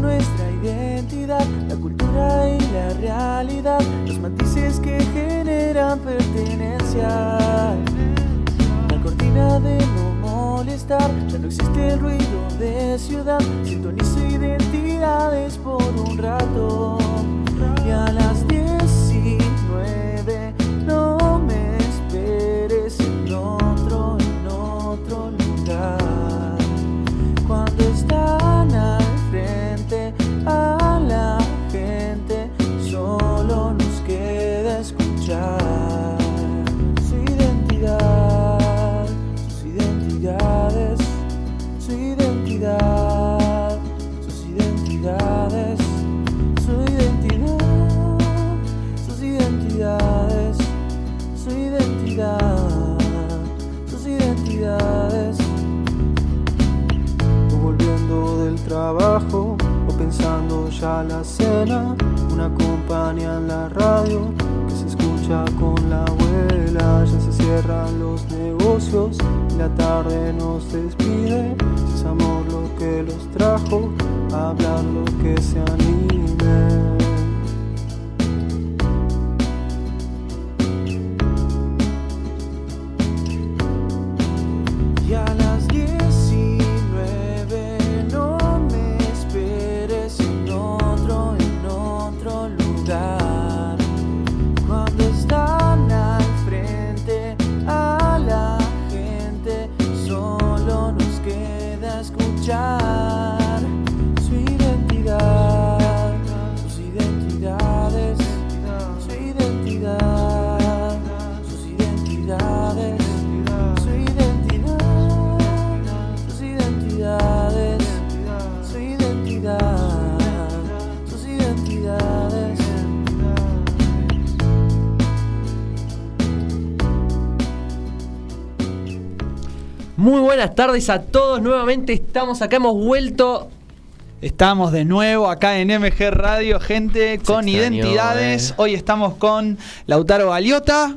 nuestra identidad, la cultura y la realidad, los matices que generan pertenencia. La cortina de no molestar, ya no existe el ruido de ciudad, sintoniza identidades por un rato. Tarde nos despide, buenas tardes a todos. Nuevamente estamos acá, hemos vuelto. Estamos de nuevo acá en MG Radio, gente con extrañó, identidades. eh. Hoy estamos con Lautaro Galiota.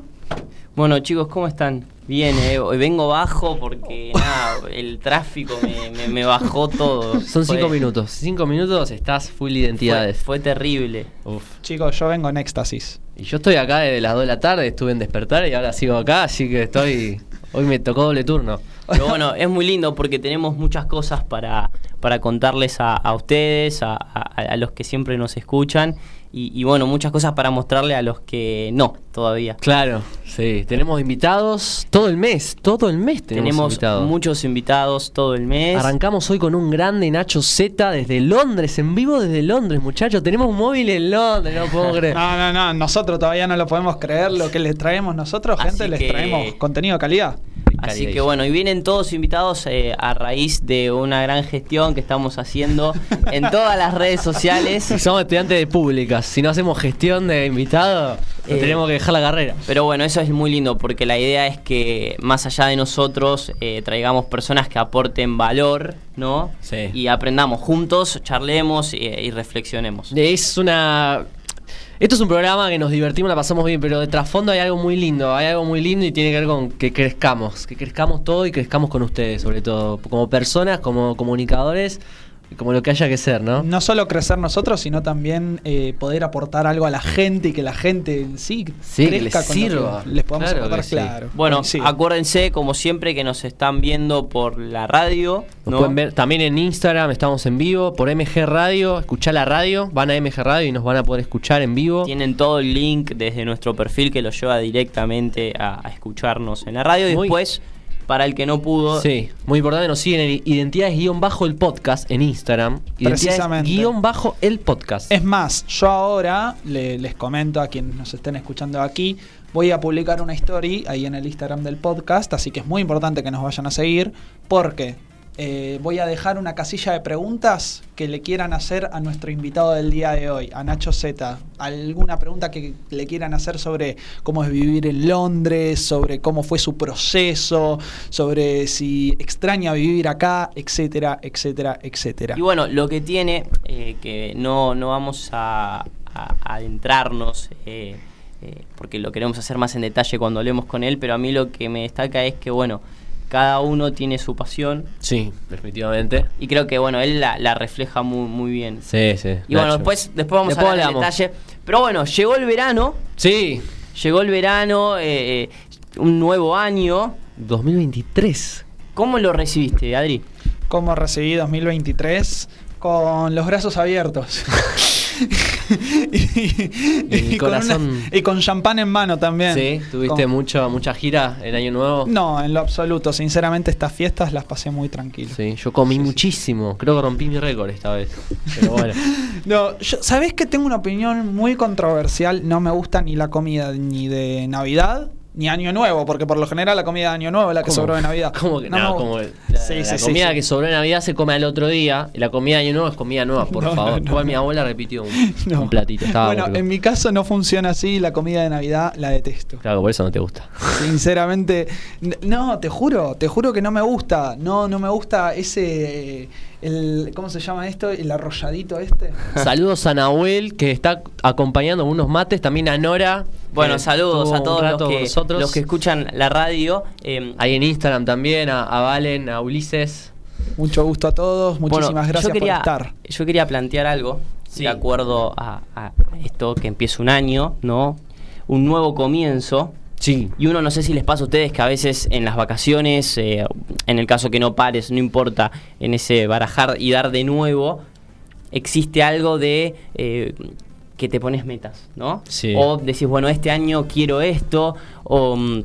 Bueno, chicos, ¿cómo están? Bien, eh, hoy vengo bajo porque nada, el tráfico me, me- me bajó todo. Son Fue- cinco minutos. Cinco minutos estás full Fue, identidades. fue terrible. Uf. Chicos, yo vengo en éxtasis. Y yo estoy acá desde las 2 de la tarde, estuve en despertar y ahora sigo acá, así que estoy. Hoy me tocó doble turno. Pero bueno, es muy lindo porque tenemos muchas cosas para, para contarles a, a ustedes, a, a- a los que siempre nos escuchan. Y, y bueno, muchas cosas para mostrarle a los que no todavía. Claro, sí. Tenemos invitados todo el mes, todo el mes tenemos, Tenemos invitados. muchos invitados todo el mes. Arrancamos hoy con un grande Nacho Z desde Londres, en vivo desde Londres, muchachos. Tenemos un móvil en Londres, no puedo creer. No, no, no, nosotros todavía no lo podemos creer. Lo que les traemos nosotros, Así gente, les que- traemos contenido de calidad. Así que bueno, y vienen todos invitados eh, a raíz de una gran gestión que estamos haciendo en todas las redes sociales. Si somos estudiantes de públicas, si no hacemos gestión de invitados, Eh, tenemos que dejar la carrera. Pero bueno, eso es muy lindo porque la idea es que más allá de nosotros eh, traigamos personas que aporten valor, ¿no? Sí. Y aprendamos juntos, charlemos eh, y reflexionemos. Es una. Esto es un programa que nos divertimos, la pasamos bien, pero de trasfondo hay algo muy lindo, hay algo muy lindo y tiene que ver con que crezcamos, que crezcamos todo y crezcamos con ustedes, sobre todo, como personas, como comunicadores, como lo que haya que ser, ¿no? No solo crecer nosotros, sino también eh, poder aportar algo a la gente y que la gente en sí, Sí, que crezca les que sirva. les podemos Claro aportar, sí. claro. Bueno, Sí. acuérdense, como siempre, que nos están viendo por la radio. Nos ¿no? pueden ver también en Instagram, estamos en vivo, por MG Radio, escuchar la radio, van a MG Radio y nos van a poder escuchar en vivo. Tienen todo el link desde nuestro perfil que los lleva directamente a, a escucharnos en la radio. Y Muy- después, para el que no pudo, Sí, muy importante, nos siguen en identidades-bajo el podcast en Instagram. Precisamente. Identidades-bajo el podcast. Es más, yo ahora le- les comento a quienes nos estén escuchando aquí, voy a publicar una story ahí en el Instagram del podcast, así que es muy importante que nos vayan a seguir, porque eh, voy a dejar una casilla de preguntas que le quieran hacer a nuestro invitado del día de hoy, a Nacho Z. Alguna pregunta que le quieran hacer sobre cómo es vivir en Londres, sobre cómo fue su proceso, sobre si extraña vivir acá, etcétera, etcétera, etcétera. Y bueno, lo que tiene, eh, que no, no vamos a, adentrarnos, eh, porque lo queremos hacer más en detalle cuando hablemos con él, pero a mí lo que me destaca es que, bueno, cada uno tiene su pasión. Sí, definitivamente. Y creo que, bueno, él la, la refleja muy, muy bien. Sí, sí. Y bueno, después, después vamos Después a hablar en detalle. Pero bueno, llegó el verano, Sí, llegó el verano, eh, eh, un nuevo año. 2023. ¿Cómo lo recibiste, Adri? ¿Cómo recibí 2023? Con los brazos abiertos. y, El con corazón. una- y con champán en mano también. Sí, tuviste Con- mucho, mucha gira en Año Nuevo. No, en lo absoluto. Sinceramente, estas fiestas las pasé muy tranquilo. Sí, yo comí Sí, sí. muchísimo. Creo que rompí mi récord esta vez. Pero bueno. No, yo- ¿sabés que tengo una opinión muy controversial? No me gusta ni la comida ni de Navidad ni Año Nuevo, porque por lo general la comida de Año Nuevo es la que ¿Cómo? sobró de Navidad. ¿Cómo que no? como la, Sí, la sí, sí, comida sí. que sobró en Navidad se come al otro día. Y la comida de Año Nuevo es comida nueva, por No, favor. no, Igual mi abuela repitió un, platito. Estaba bueno, en mi caso no funciona así, la comida de Navidad la detesto. Claro, por eso no te gusta. Sinceramente, no, te juro, te juro que no me gusta. No, no me gusta ese el ¿cómo se llama esto? El arrolladito este. Saludos a Nahuel, que está acompañando unos mates. También a Nora. Bueno, saludos a todos los que, los que escuchan la radio. Eh, Ahí en Instagram también, a, a Valen, a Ulises. Mucho gusto a todos, muchísimas bueno, gracias quería, por estar. Yo quería plantear algo, Sí. de acuerdo a, a esto que empieza un año, ¿no? Un nuevo comienzo. Sí. Y uno no sé si les pasa a ustedes que a veces en las vacaciones, eh, en el caso que no pares, no importa, en ese barajar y dar de nuevo, existe algo de eh, que te pones metas, ¿no? Sí. O decís, bueno, este año quiero esto, o, mm,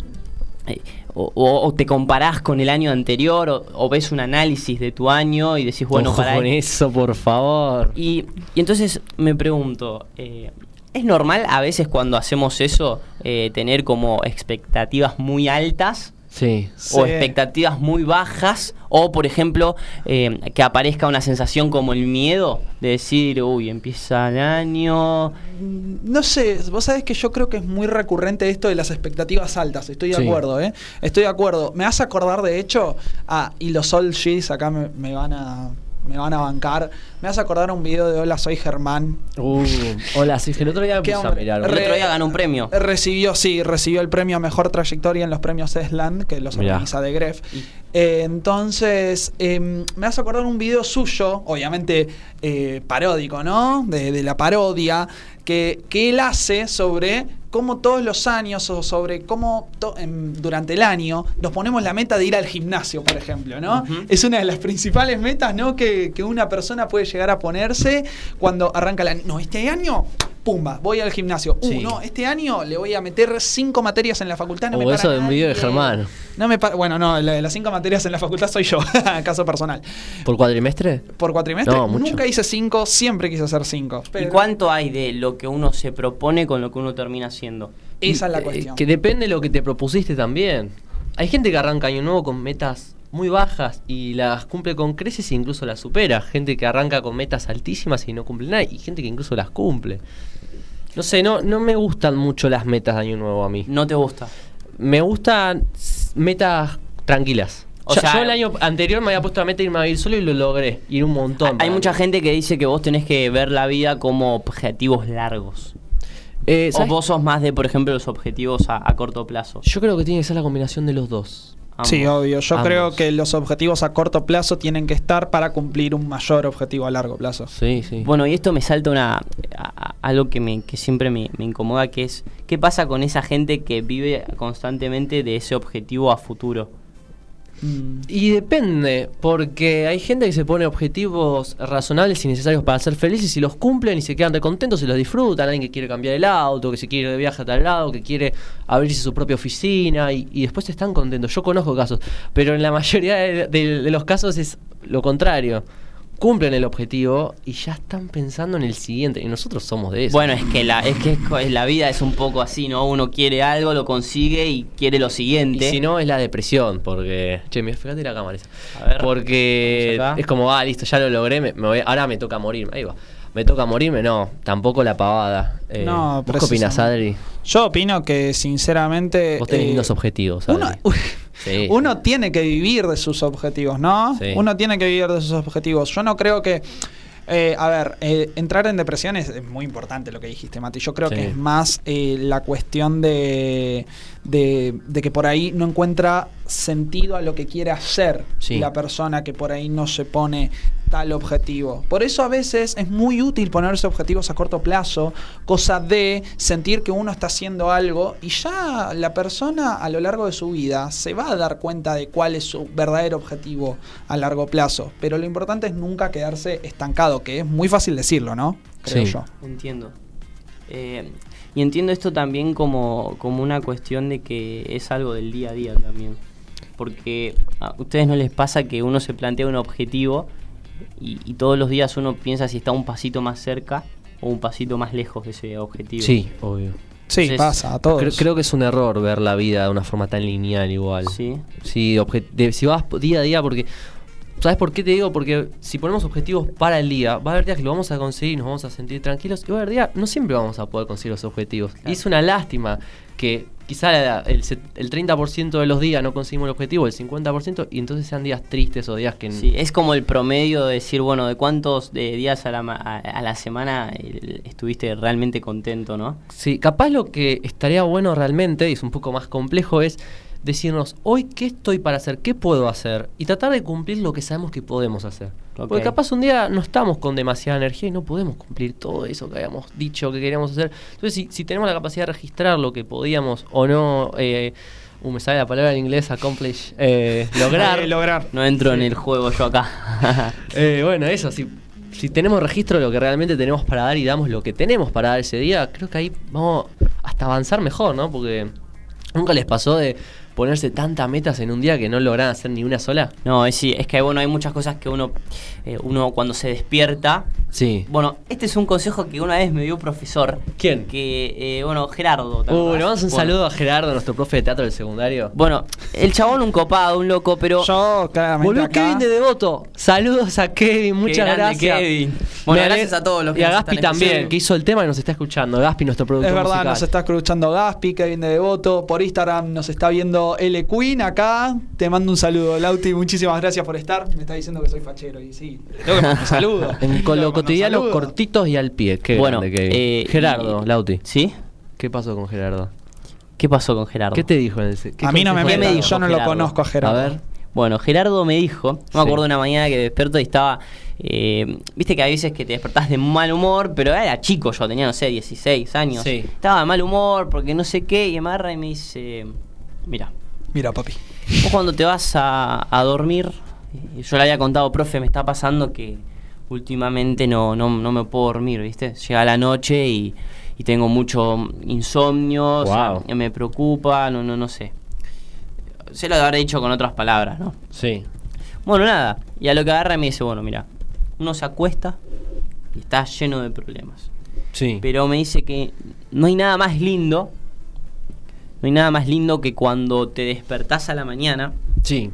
eh, o- o- o te comparás con el año anterior, o, o ves un análisis de tu año y decís, bueno, Ojo para con eso, por favor. y, y entonces me pregunto, eh, ¿es normal a veces cuando hacemos eso eh, tener como expectativas muy altas Sí. o Sí. expectativas muy bajas? O, por ejemplo, eh, que aparezca una sensación como el miedo de decir, uy, empieza el año. No sé, vos sabés que yo creo que es muy recurrente esto de las expectativas altas, estoy de Sí. acuerdo, ¿eh? Estoy de acuerdo. Me hace acordar, de hecho, ah, y los All G's acá me, me van a me van a bancar. Me hace acordar un video de Hola, soy Germán. Uh, hola, sí, el otro día me ¿Qué puse a hombre? mirar. El Re- otro día ganó un premio. Recibió, sí, recibió el premio a Mejor Trayectoria en los premios Esland, que los Mirá. organiza de Gref. Eh, entonces, em, me hace acordar un video suyo, obviamente eh, paródico, ¿no? De, de la parodia, que, que él hace sobre cómo todos los años o sobre cómo to- em, durante el año nos ponemos la meta de ir al gimnasio, por ejemplo, ¿no? Es una de las principales metas, ¿no? Que, que una persona puede llegar a ponerse cuando arranca el año. No, este año, pumba, voy al gimnasio. Uh, Sí. no, este año le voy a meter cinco materias en la facultad. No O me para eso de un video de. Germán. No me para- bueno, no, las cinco materias en la facultad soy yo, caso personal. ¿Por cuadrimestre? Por cuatrimestre, No, mucho. nunca hice cinco, siempre quise hacer cinco. ¿Y cuánto hay de lo que uno se propone con lo que uno termina haciendo? Esa es la Eh, cuestión. Que depende de lo que te propusiste también. Hay gente que arranca año nuevo con metas muy bajas y las cumple con creces e incluso las supera. Gente que arranca con metas altísimas y no cumple nada. Y gente que incluso las cumple. No sé, no, no me gustan mucho las metas de año nuevo a mí. ¿No te gusta? Me gustan metas tranquilas. O sea- yo el año anterior me había puesto la meta irme a vivir solo y lo logré. Ir un montón. Hay mucha mí. gente que dice que vos tenés que ver la vida como objetivos largos. Eh, O vos sos más de, por ejemplo, los objetivos a, a corto plazo. Yo creo que tiene que ser la combinación de los dos. Ambos. Sí, obvio. Yo Ambos. creo que los objetivos a corto plazo tienen que estar para cumplir un mayor objetivo a largo plazo. Sí, sí. Bueno, y esto me salta una a- a- algo que me que siempre me, me incomoda, que es qué pasa con esa gente que vive constantemente de ese objetivo a futuro. Y depende, porque hay gente que se pone objetivos razonables y necesarios para ser felices y los cumplen y se quedan contentos y los disfrutan. Alguien que quiere cambiar el auto, que se quiere de viaje a tal lado, que quiere abrirse su propia oficina y, y después están contentos. Yo conozco casos, pero en la mayoría de los casos es lo contrario. Cumplen el objetivo y ya están pensando en el siguiente. Y nosotros somos de eso. Bueno, es que la es que es la vida es un poco así, ¿no? Uno quiere algo, lo consigue y quiere lo Y siguiente. si no, es la depresión, porque... Che, mira, fíjate la cámara esa. A ver, porque es como, ah, listo, ya lo logré, me, me voy- ahora me toca morirme. Ahí va. Me toca morirme, no, tampoco la pavada. Eh, No, ¿Vos qué precisamente. Adri? Yo opino que sinceramente... Vos tenés eh, lindos objetivos, Uno, Adri. Sí. uno tiene que vivir de sus objetivos, ¿no? Sí. Uno tiene que vivir de sus objetivos. Yo no creo que... eh, a ver, eh, entrar en depresión es, es muy importante lo que dijiste, Mati. Yo creo que es más eh, la cuestión de, de, de que por ahí no encuentra sentido a lo que quiere hacer Sí. la persona que por ahí no se pone tal objetivo. Por eso a veces es muy útil ponerse objetivos a corto plazo, cosa de sentir que uno está haciendo algo y ya la persona a lo largo de su vida se va a dar cuenta de cuál es su verdadero objetivo a largo plazo. Pero lo importante es nunca quedarse estancado, que es muy fácil decirlo, ¿no? Creo Sí. yo. Entiendo. Eh, y entiendo esto también como, como una cuestión de que es algo del día a día también. Porque a ustedes no les pasa que uno se plantea un objetivo y, y todos los días uno piensa si está un pasito más cerca o un pasito más lejos de ese objetivo. Sí, obvio. Sí, Entonces, pasa a todos. Creo, creo que es un error ver la vida de una forma tan lineal igual. Sí. Sí, de- si vas día a día, porque. ¿Sabes por qué te digo? Porque si ponemos objetivos para el día, va a haber días que lo vamos a conseguir y nos vamos a sentir tranquilos. Y va a haber días, no siempre vamos a poder conseguir los objetivos. Y es una lástima que quizá el, set- el 30% de los días no conseguimos el objetivo, el 50%, y entonces sean días tristes o días que. Sí, es como el promedio de decir, bueno, de cuántos de días a la, a la semana eh, estuviste realmente contento, ¿no? Sí, capaz lo que estaría bueno realmente, y es un poco más complejo, es decirnos, hoy qué estoy para hacer, qué puedo hacer, y tratar de cumplir lo que sabemos que podemos hacer. Porque capaz un día no estamos con demasiada energía y no podemos cumplir todo eso que habíamos dicho que queríamos hacer. Entonces, si, si tenemos la capacidad de registrar lo que podíamos o no, eh, uh, me sale la palabra en inglés, accomplish, eh, lograr. Eh, lograr. No entro en el juego yo acá. Eh, bueno, eso, si, si tenemos registro de lo que realmente tenemos para dar y damos lo que tenemos para dar ese día, creo que ahí vamos hasta avanzar mejor, ¿no? Porque nunca les pasó de ponerse tantas metas en un día que no logran hacer ni una sola. No, es, sí, es que bueno, hay muchas cosas que uno, eh, uno cuando se despierta. Sí. Bueno, este es un consejo que una vez me dio un profesor. ¿Quién? Que, eh, bueno, Gerardo. ¿te Uh, le mandamos un Bueno. saludo a Gerardo, nuestro profe de teatro del secundario. Bueno, el chabón un copado, un loco, pero. Yo, claramente. Volvió acá- Kevin de Devoto. Saludos a Kevin, muchas grande, gracias. Kevin. Bueno, gracias a todos los que Y a Gaspi están también, que hizo el tema y nos está escuchando. Gaspi, nuestro productor Es verdad, musical. nos está escuchando Gaspi, Kevin de Devoto. Por Instagram nos está viendo L Queen acá. Te mando un saludo, Lauti. Muchísimas gracias por estar. Me está diciendo que soy fachero y sí. Tengo que mandar un saludo. En, con lo Loco, cotidiano, saludo. cortitos y al pie. Qué bueno, grande, Kevin. eh, Gerardo, y- Lauti. ¿Sí? ¿Qué pasó con Gerardo? ¿Qué pasó con Gerardo? ¿Qué te dijo en ese? qué A mí no me consejo ¿Qué te me dijo yo no lo conozco a Gerardo. A ver. Bueno, Gerardo me dijo, no Sí. me acuerdo una mañana que despierto y estaba, eh, viste que hay veces que te despertás de mal humor, pero era chico yo, tenía, no sé, 16 años. Sí. Estaba de mal humor porque no sé qué, y me agarra y me dice, mira, Mira, papi. vos cuando te vas a, a dormir, yo le había contado, profe, me está pasando que últimamente no, no, no me puedo dormir, ¿viste? Llega la noche y, y tengo mucho insomnio, o sea, Wow. me preocupa, no, no, no sé. Se lo habré dicho con otras palabras, ¿no? Sí. Bueno, nada. Y a lo que agarra me dice, bueno, mira, uno se acuesta y está lleno de problemas. Sí. Pero me dice que no hay nada más lindo, no hay nada más lindo que cuando te despertás a la mañana, Sí.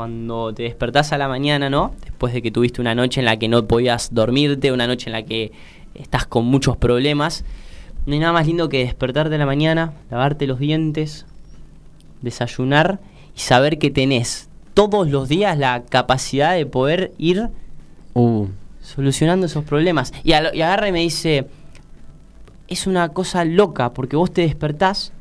Cuando te despertás a la mañana, ¿no? Después de que tuviste una noche en la que no podías dormirte, una noche en la que estás con muchos problemas, no hay nada más lindo que despertarte a la mañana, lavarte los dientes, desayunar y saber que tenés todos los días la capacidad de poder ir Uh. solucionando esos problemas. Y, a lo- y agarra y me dice, es una cosa loca porque vos te despertás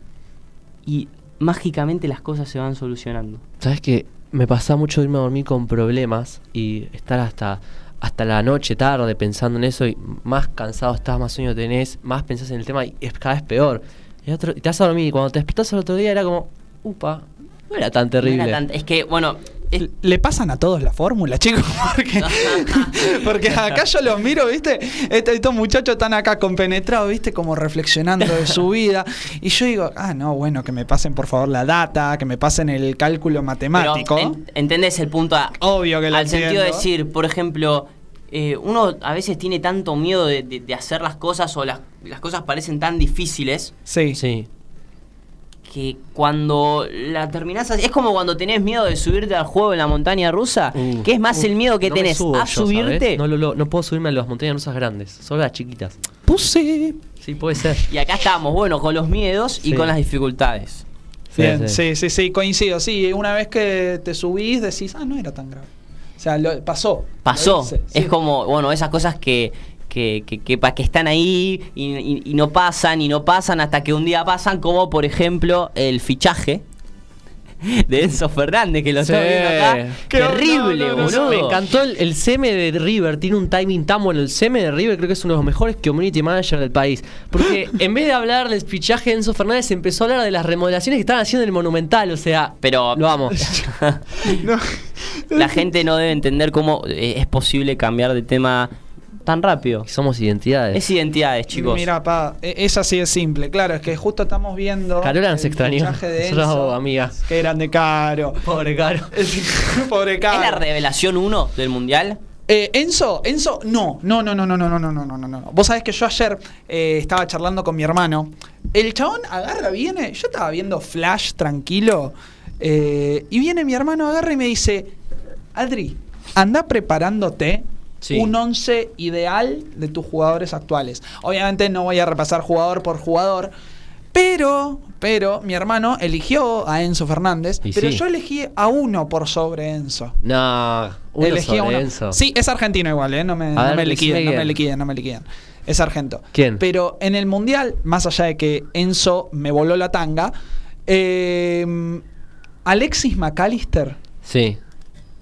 y mágicamente las cosas se van solucionando. ¿Sabes qué? Me pasa mucho irme a dormir con problemas y estar hasta, hasta la noche, tarde, pensando en eso y más cansado estás, más sueño tenés, más pensás en el tema y es cada vez peor. Y, otro- y te vas a dormir y cuando te despertás al otro día era como, upa, no era tan terrible. No era tan- es que, bueno, es- Le pasan a todos la fórmula, chicos. Porque, porque acá yo los miro, ¿viste? Estos, estos muchachos están acá compenetrados, ¿viste? Como reflexionando de su vida. Y yo digo, ah, no, bueno, que me pasen por favor la data, que me pasen el cálculo matemático. pero en- entendés el punto a- Obvio que lo al sentido de decir, por ejemplo, eh, uno a veces tiene tanto miedo de, de- de hacer las cosas o las, las cosas parecen tan difíciles Sí. Sí. Que cuando la terminás así- es como cuando tenés miedo de subirte al juego en la montaña rusa, Uh, que es más uh, el miedo que no tenés subo a yo, subirte. No, lo- lo- no puedo subirme a las montañas rusas grandes, solo a las chiquitas. Puse. Sí, puede ser. y acá estamos, bueno, con los miedos y Sí. con las dificultades. Sí, Bien, sí. sí, sí, sí, coincido. Sí, una vez que te subís decís, ah, no era tan grave. O sea, lo- pasó. Pasó, Lo hice, sí. es como, bueno, esas cosas que, que, que, que que están ahí y, y- y no pasan y no pasan hasta que un día pasan, como por ejemplo el fichaje de Enzo Fernández, que lo Sí. está viendo acá. Qué Terrible, no, no, no, boludo. Me encantó el, el CM de River, tiene un timing tan bueno. El CM de River creo que es uno de los mejores community managers del país. Porque en vez de hablar del fichaje de Enzo Fernández, empezó a hablar de las remodelaciones que estaban haciendo en el Monumental. O sea, Pero lo amo. No. la gente no debe entender cómo eh, es posible cambiar de tema tan rápido. Somos identidades. Es identidades, chicos. Mira, pa, e- es así de simple. Claro, es que justo estamos viendo. Carola nos el extrañó. de Enzo. amiga. Qué grande caro. Pobre caro. Pobre ¿Es la caro. revelación 1 del mundial? Eh, Enzo, Enzo, no, no, no, no, no, no, no, no, no, no, no, no. Vos sabés que yo ayer eh, estaba charlando con mi hermano. El chabón agarra, viene, yo estaba viendo Flash tranquilo. eh, y viene mi hermano, agarra y me dice, Adri, anda preparándote Sí. un once ideal de tus jugadores actuales. Obviamente no voy a repasar jugador por jugador. Pero, pero, mi hermano eligió a Enzo Fernández, Y pero sí. yo elegí a uno por sobre Enzo. No, uno Elegí a sobre uno. Enzo. Sí, es argentino igual, ¿eh? No me, A no ver, me liquiden, no me liquiden, no me liquiden. Es argento. ¿Quién? Pero en el Mundial, más allá de que Enzo me voló la tanga, eh, Alexis McAllister Sí.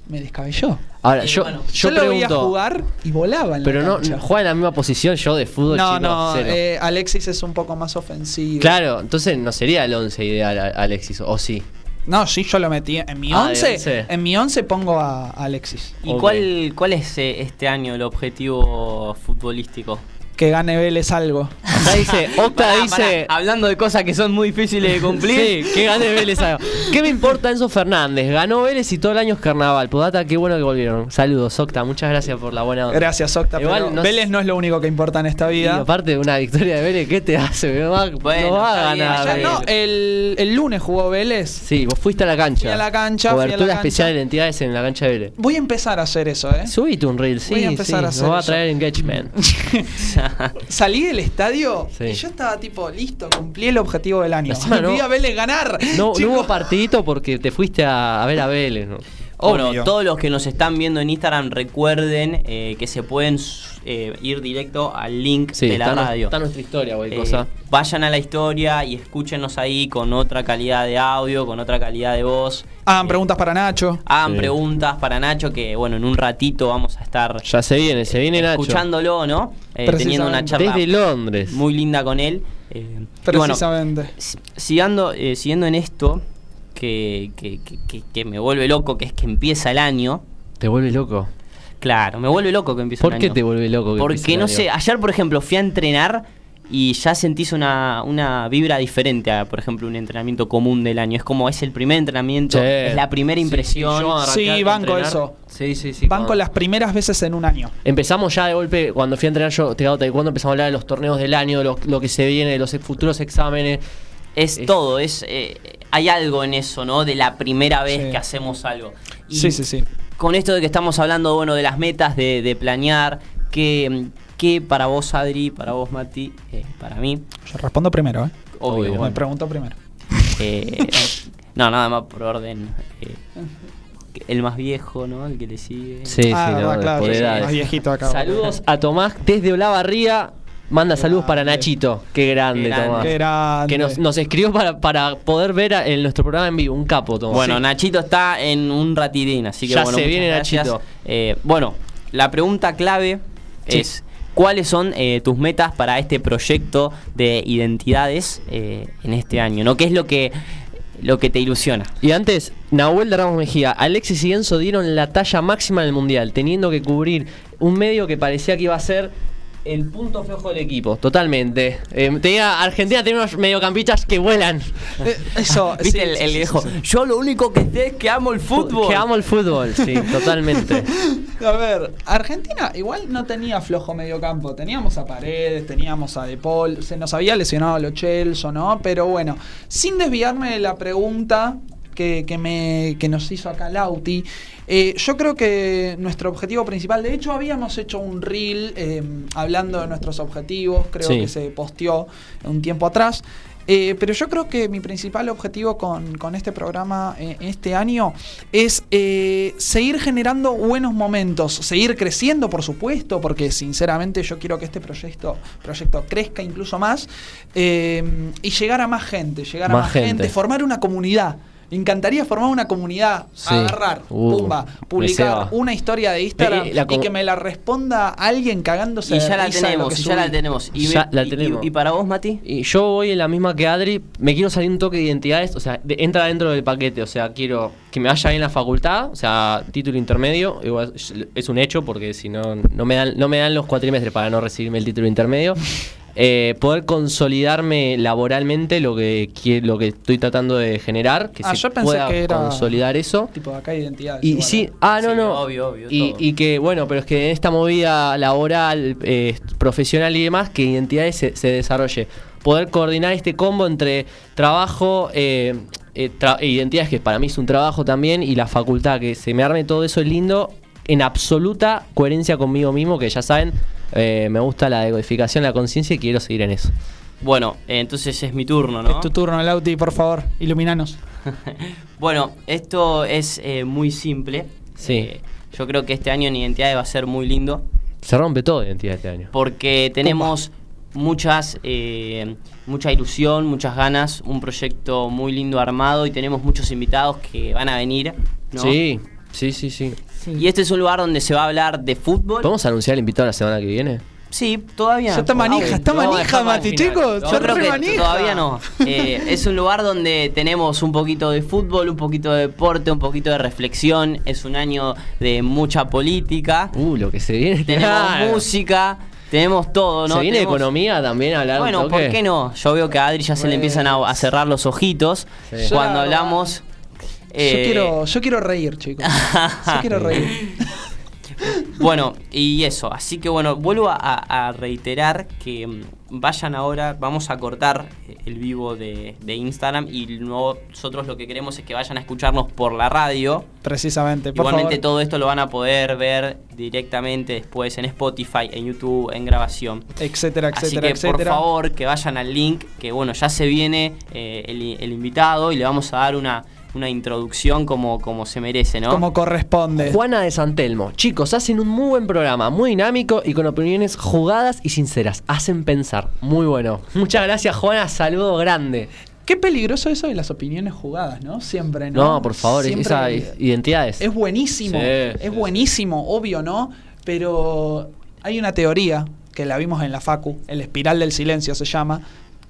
Me descabelló. Ahora, yo, bueno, yo, Yo, lo veía pregunto, jugar y volaba en la pero no cancha. juega en la misma posición yo de fútbol, No, chico, no, cero. eh, Alexis es un poco más ofensivo. Claro, entonces no sería el 11 ideal Alexis, o sí. No, sí, yo lo metí. En mi Ah, de 11, once. en mi 11 pongo a, Alexis. ¿Y Ok. cuál, cuál es eh, este año el objetivo futbolístico? Que gane Vélez algo. Acá dice, Octa Pará, dice. pará, hablando de cosas que son muy difíciles de cumplir. Sí, que gane Vélez. haga. ¿Qué me importa Enzo Fernández? Ganó Vélez y todo el año es carnaval. Podata, qué bueno que volvieron. Saludos, Octa. Muchas gracias por la buena onda. Gracias, Octa. Igual pero no Vélez no es lo único que importa en esta Y vida. aparte de una victoria de Vélez, ¿qué te hace? No va, Bueno, no va a ganar. Ya Vélez. no, el, el lunes jugó Vélez. Sí, vos fuiste a la cancha. Fui a la cancha, la Cobertura cancha. especial de entidades en la cancha de Vélez. Voy a empezar a hacer eso, ¿eh? Subite un reel, sí. Voy a empezar sí, a hacer nos va a eso. traer engagement. Salí del estadio Sí. y yo estaba tipo, listo, cumplí el objetivo del año. Encima no- a Vélez ganar. No, hubo partidito porque te fuiste a, a ver a Vélez, ¿no? Obvio. Bueno, todos los que nos están viendo en Instagram recuerden eh, que se pueden eh, ir directo al link Sí, de la está, radio. está nuestra historia, güey, Eh, cosa. vayan a la historia y escúchenos ahí con otra calidad de audio, con otra calidad de voz. Hagan Eh, preguntas para Nacho. Hagan Sí. preguntas para Nacho, que bueno, en un ratito vamos a estar Ya se viene, se viene Nacho. escuchándolo, ¿no? Eh, teniendo una charla Desde Londres. muy linda con él. Eh, y bueno, Precisamente. si- siguiendo, eh, siguiendo en esto, que, que, que- que- que me vuelve loco, que es que empieza el año. Te vuelve loco. Claro, me vuelve loco que empiece ¿Por el qué año. te vuelve loco? que Porque el no sé, ayer por ejemplo fui a entrenar y ya sentís una, una vibra diferente a, por ejemplo, un entrenamiento común del año. Es como es el primer entrenamiento, Che. es la primera Sí, impresión. sí, Sí, a banco entrenar. eso. Sí, sí, sí. Banco cuando- las primeras veces en un año. Empezamos ya de golpe, cuando fui a entrenar yo, te taekwondo, empezamos a hablar de los torneos del año, de lo, lo que se viene, de los futuros exámenes. Es, es- todo, es eh, hay algo en eso, ¿no? De la primera vez Sí. que hacemos algo. Y Sí, sí, sí. Con esto de que estamos hablando, bueno, de las metas, de, de planear, que, que para vos, Adri, para vos, Mati, eh, para mí, Yo respondo primero, ¿eh? obvio, Obvio. Me pregunto primero. eh, no, nada más por orden. eh, el más viejo, ¿no? El que le sigue. Sí, ah, sí, no, claro. sí, más viejito acá. Saludos a Tomás desde Olavarría. Manda saludos para. Nachito. Qué grande, Qué grande. Tomás. Qué grande. Que nos, nos escribió para, para poder ver a- en nuestro programa en vivo. Un capo, Tomás. Bueno, Sí. Nachito está en un ratidín, así que Ya bueno, se viene gracias. Nachito. Eh, bueno, la pregunta clave Sí. es ¿cuáles son eh, tus metas para este proyecto de identidades eh, en este año? ¿No? ¿Qué es lo que lo que te ilusiona? Y antes, Nahuel de Ramos Mejía, Alexis y Enzo dieron la talla máxima del mundial, teniendo que cubrir un medio que parecía que iba a ser el punto flojo del equipo, totalmente. Eh, tenía, Argentina tiene unos mediocampistas que vuelan. Eh, eso, ¿Viste sí, el, sí, el sí, viejo? sí. Yo lo único que sé es que amo el fútbol. Que amo el fútbol, sí, totalmente. A ver, Argentina igual no tenía flojo mediocampo. Teníamos a Paredes, teníamos a De Paul, se nos había lesionado a Lo Celso, ¿no? Pero bueno, sin desviarme de la pregunta que, que me, que nos hizo acá Lauti, eh, yo creo que nuestro objetivo principal, de hecho habíamos hecho un reel eh, hablando de nuestros objetivos, creo Sí. que se posteó un tiempo atrás. Eh, pero yo creo que mi principal objetivo con, con este programa eh, este año es eh, seguir generando buenos momentos, seguir creciendo, por supuesto, porque sinceramente yo quiero que este proyecto, proyecto crezca incluso más y llegar a más gente, llegar a Más más gente. gente. formar una comunidad. Me encantaría formar una comunidad, Sí. agarrar, Uh, pumba, publicar una historia de Instagram Eh, la y que me la responda alguien cagándose Y ya la de tenemos, y ya la tenemos. Y, Ya la y- tenemos. y- y para vos, Mati? Y yo voy en la misma que Adri, me quiero salir un toque de identidades, o sea, de- entra dentro del paquete, o sea, quiero que me vaya bien la facultad, o sea, título intermedio, igual es un hecho porque si no, no me dan, no me dan los cuatrimestres para no recibirme el título intermedio. Eh, poder consolidarme laboralmente lo que lo que estoy tratando de generar, que Ah, se yo pensé pueda que era- consolidar eso. Tipo, acá hay identidades. Y igual, sí, ¿eh? ah, no, Sí, no. obvio, obvio, y, que, bueno, pero es que en esta movida laboral, eh, profesional y demás, que identidades se, se desarrolle. Poder coordinar este combo entre trabajo, eh, tra- identidades, que para mí es un trabajo también, y la facultad, que se me arme todo eso lindo, en absoluta coherencia conmigo mismo, que ya saben, eh, me gusta la decodificación, la conciencia y quiero seguir en eso. Bueno, eh, entonces es mi turno, ¿no? Es tu turno, Lauti, por favor, iluminanos. Bueno, esto es eh, muy simple. Sí. Eh, yo creo que este año en Identidades va a ser muy lindo Se rompe todo identidad este año. porque tenemos muchas, eh, mucha ilusión, muchas ganas, un proyecto muy lindo armado y tenemos muchos invitados que van a venir. ¿no? Sí, sí, sí, sí. Y este es un lugar donde se va a hablar de fútbol. ¿Podemos anunciar el invitado la semana que viene? Sí, todavía. Ya está manija, está no, manija, Mati, chicos. Yo creo re que manija. todavía no. Eh, es un lugar donde tenemos un poquito de fútbol, un poquito de deporte, un poquito de reflexión. Es un año de mucha política. Uh, lo que se viene. Tenemos Claro. música, tenemos todo, ¿no? ¿Se viene Tenemos- economía también a hablar Bueno? ¿por qué no? Yo veo que a Adri ya se le empiezan a, a cerrar los ojitos Sí. cuando Ya, Yo eh, quiero, yo quiero reír, chicos. Yo quiero reír. Bueno, y eso, así que bueno, vuelvo a, a reiterar que mm, vayan ahora, vamos a cortar el vivo de, de Instagram y no- nosotros lo que queremos es que vayan a escucharnos por la radio. Precisamente, por Igualmente favor. todo esto lo van a poder ver directamente después en Spotify, en YouTube, en grabación. Etcétera, Así etcétera, que por etcétera. favor que vayan al link, que bueno, ya se viene eh, el, el invitado y le vamos a dar una, una introducción como, como se merece, ¿no? Como corresponde. Juana de Santelmo. Chicos, hacen un muy buen programa, muy dinámico y con opiniones jugadas y sinceras. Hacen pensar. Muy bueno. Muchas gracias, Juana. Saludo grande. Qué peligroso eso de las opiniones jugadas, ¿no? Siempre, ¿no? No, por favor, Siempre- esas identidades. Es buenísimo, Sí, es sí, buenísimo, obvio, ¿no? Pero hay una teoría que la vimos en la Facu, el espiral del silencio se llama,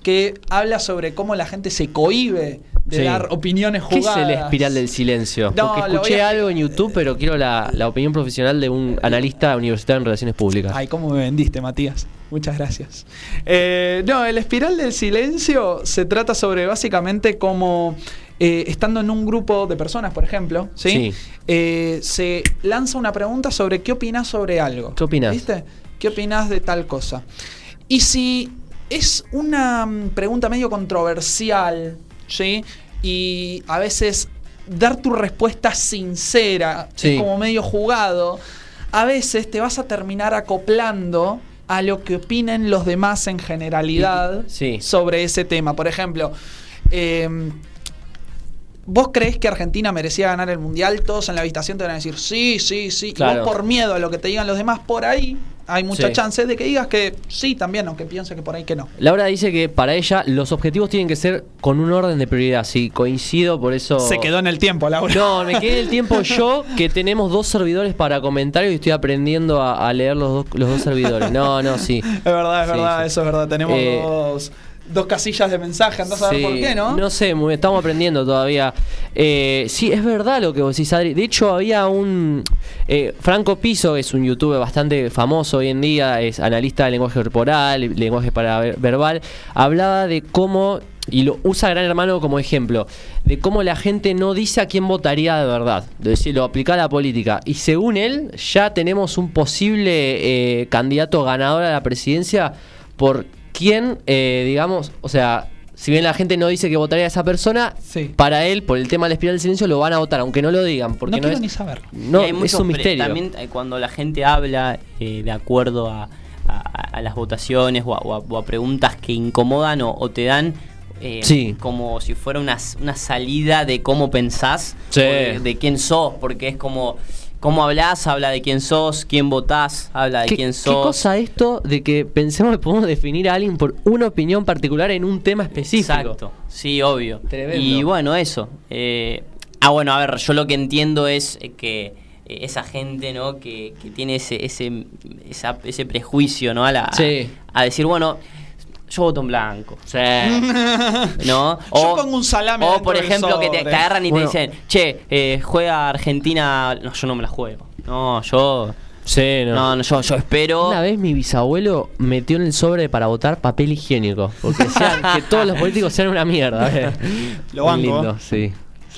que habla sobre cómo la gente se cohíbe de Sí. dar opiniones ¿Qué jugadas. es el espiral del silencio? No, Porque escuché a- algo en YouTube, pero quiero la, la opinión profesional de un analista universitario en relaciones públicas. Ay, cómo me vendiste, Matías. Muchas gracias. Eh, no, el espiral del silencio se trata sobre básicamente como eh, estando en un grupo de personas, por ejemplo, ¿sí? Sí. Eh, se lanza una pregunta sobre qué opinas sobre algo. ¿Qué opinás? ¿Viste? ¿Qué opinas de tal cosa? Y si es una mm, pregunta medio controversial, ¿sí? Y a veces dar tu respuesta sincera Sí. es como medio jugado, a veces te vas a terminar acoplando a lo que opinen los demás en generalidad Y- sí. sobre ese tema. Por ejemplo, eh, ¿Vos crees que Argentina merecía ganar el mundial? Todos en la habitación te van a decir sí, sí, sí. Y Claro. vos por miedo a lo que te digan los demás por ahí, hay mucha Sí. chance de que digas que sí también, aunque piense que por ahí que no. Laura dice que para ella los objetivos tienen que ser con un orden de prioridad. Sí, coincido, por eso. Se quedó en el tiempo, Laura. No, me quedé en el tiempo yo, que tenemos dos servidores para comentarios y estoy aprendiendo a, a leer los dos, los dos servidores. No, no, sí. Es verdad, es Sí, verdad, sí. eso es verdad. Tenemos Eh, dos, dos casillas de mensaje, andás a ver Sí, por qué, ¿no? No sé, muy- estamos aprendiendo todavía. Eh, sí, es verdad lo que vos decís, Adri. De hecho, había un. eh, Franco Piso, que es un youtuber bastante famoso hoy en día, es analista de lenguaje corporal, lenguaje para ver- verbal. Hablaba de cómo. Y lo usa Gran Hermano como ejemplo, de cómo la gente no dice a quién votaría de verdad, de decir, lo aplica a la política. Y según él, ya tenemos un posible eh, candidato ganador a la presidencia por quién, eh, digamos, o sea, si bien la gente no dice que votaría a esa persona, Sí. para él, por el tema de la espiral del silencio, lo van a votar, aunque no lo digan. Porque no no, quiero es, ni saber. no, hay es un misterio. También eh, cuando la gente habla eh, de acuerdo a, a- a las votaciones o a, o a- o a preguntas que incomodan o, o te dan eh, Sí. como si fuera una, una salida de cómo pensás, Sí. o de, de quién sos, porque es como cómo hablas, habla de quién sos, quién votás, habla de ¿Qué, quién qué sos. cosa esto de que pensemos que podemos definir a alguien por una opinión particular en un tema específico? Exacto, sí, obvio. Tremendo. Y bueno, eso. eh, ah, bueno, a ver, yo lo que entiendo es que eh, esa gente, ¿no? Que, que tiene ese, ese, esa- ese prejuicio, ¿no? A, la, Sí. a decir, bueno, yo voto en blanco. Sí. ¿No? Yo pongo un salame O por ejemplo, que te, agarran y Bueno. te dicen, che, eh, juega Argentina. No, yo no me la juego. No, yo. Sí, no. No, no, yo, yo espero. Una vez mi bisabuelo metió en el sobre para votar papel higiénico. Porque decían que todos los políticos eran una mierda. ¿eh? Lo banco. Lindo, sí.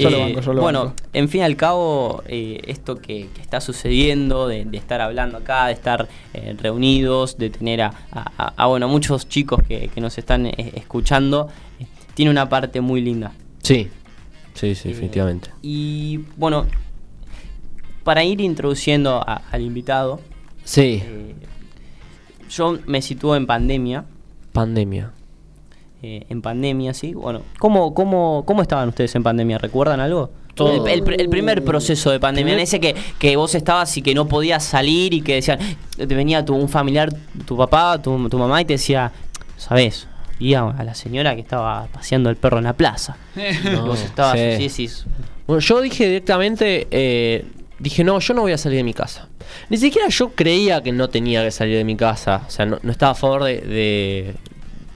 Eh, banco, bueno, banco. en fin y al cabo, eh, esto que, que está sucediendo, de, de estar hablando acá, de estar eh, reunidos, de tener a, a- a- a, bueno, muchos chicos que, que nos están eh, escuchando, eh, tiene una parte muy linda. Sí, sí, sí, Eh, definitivamente. Y bueno, para ir introduciendo a- al invitado, Sí, eh, yo me sitúo en pandemia. pandemia. Eh, en pandemia, ¿sí? Bueno, ¿cómo, cómo, ¿cómo estaban ustedes en pandemia? ¿Recuerdan algo? Todo. El, el- el primer proceso de pandemia, en ese que, que vos estabas y que no podías salir y que decían, te venía tu, un familiar, tu papá, tu, tu mamá y te decía, ¿sabes? Y a, a la señora que estaba paseando el perro en la plaza. No, vos estabas sí. así, decís, Bueno, yo dije directamente, eh, dije, no, yo no voy a salir de mi casa. Ni siquiera yo creía que no tenía que salir de mi casa. O sea, no, no estaba a favor de, de,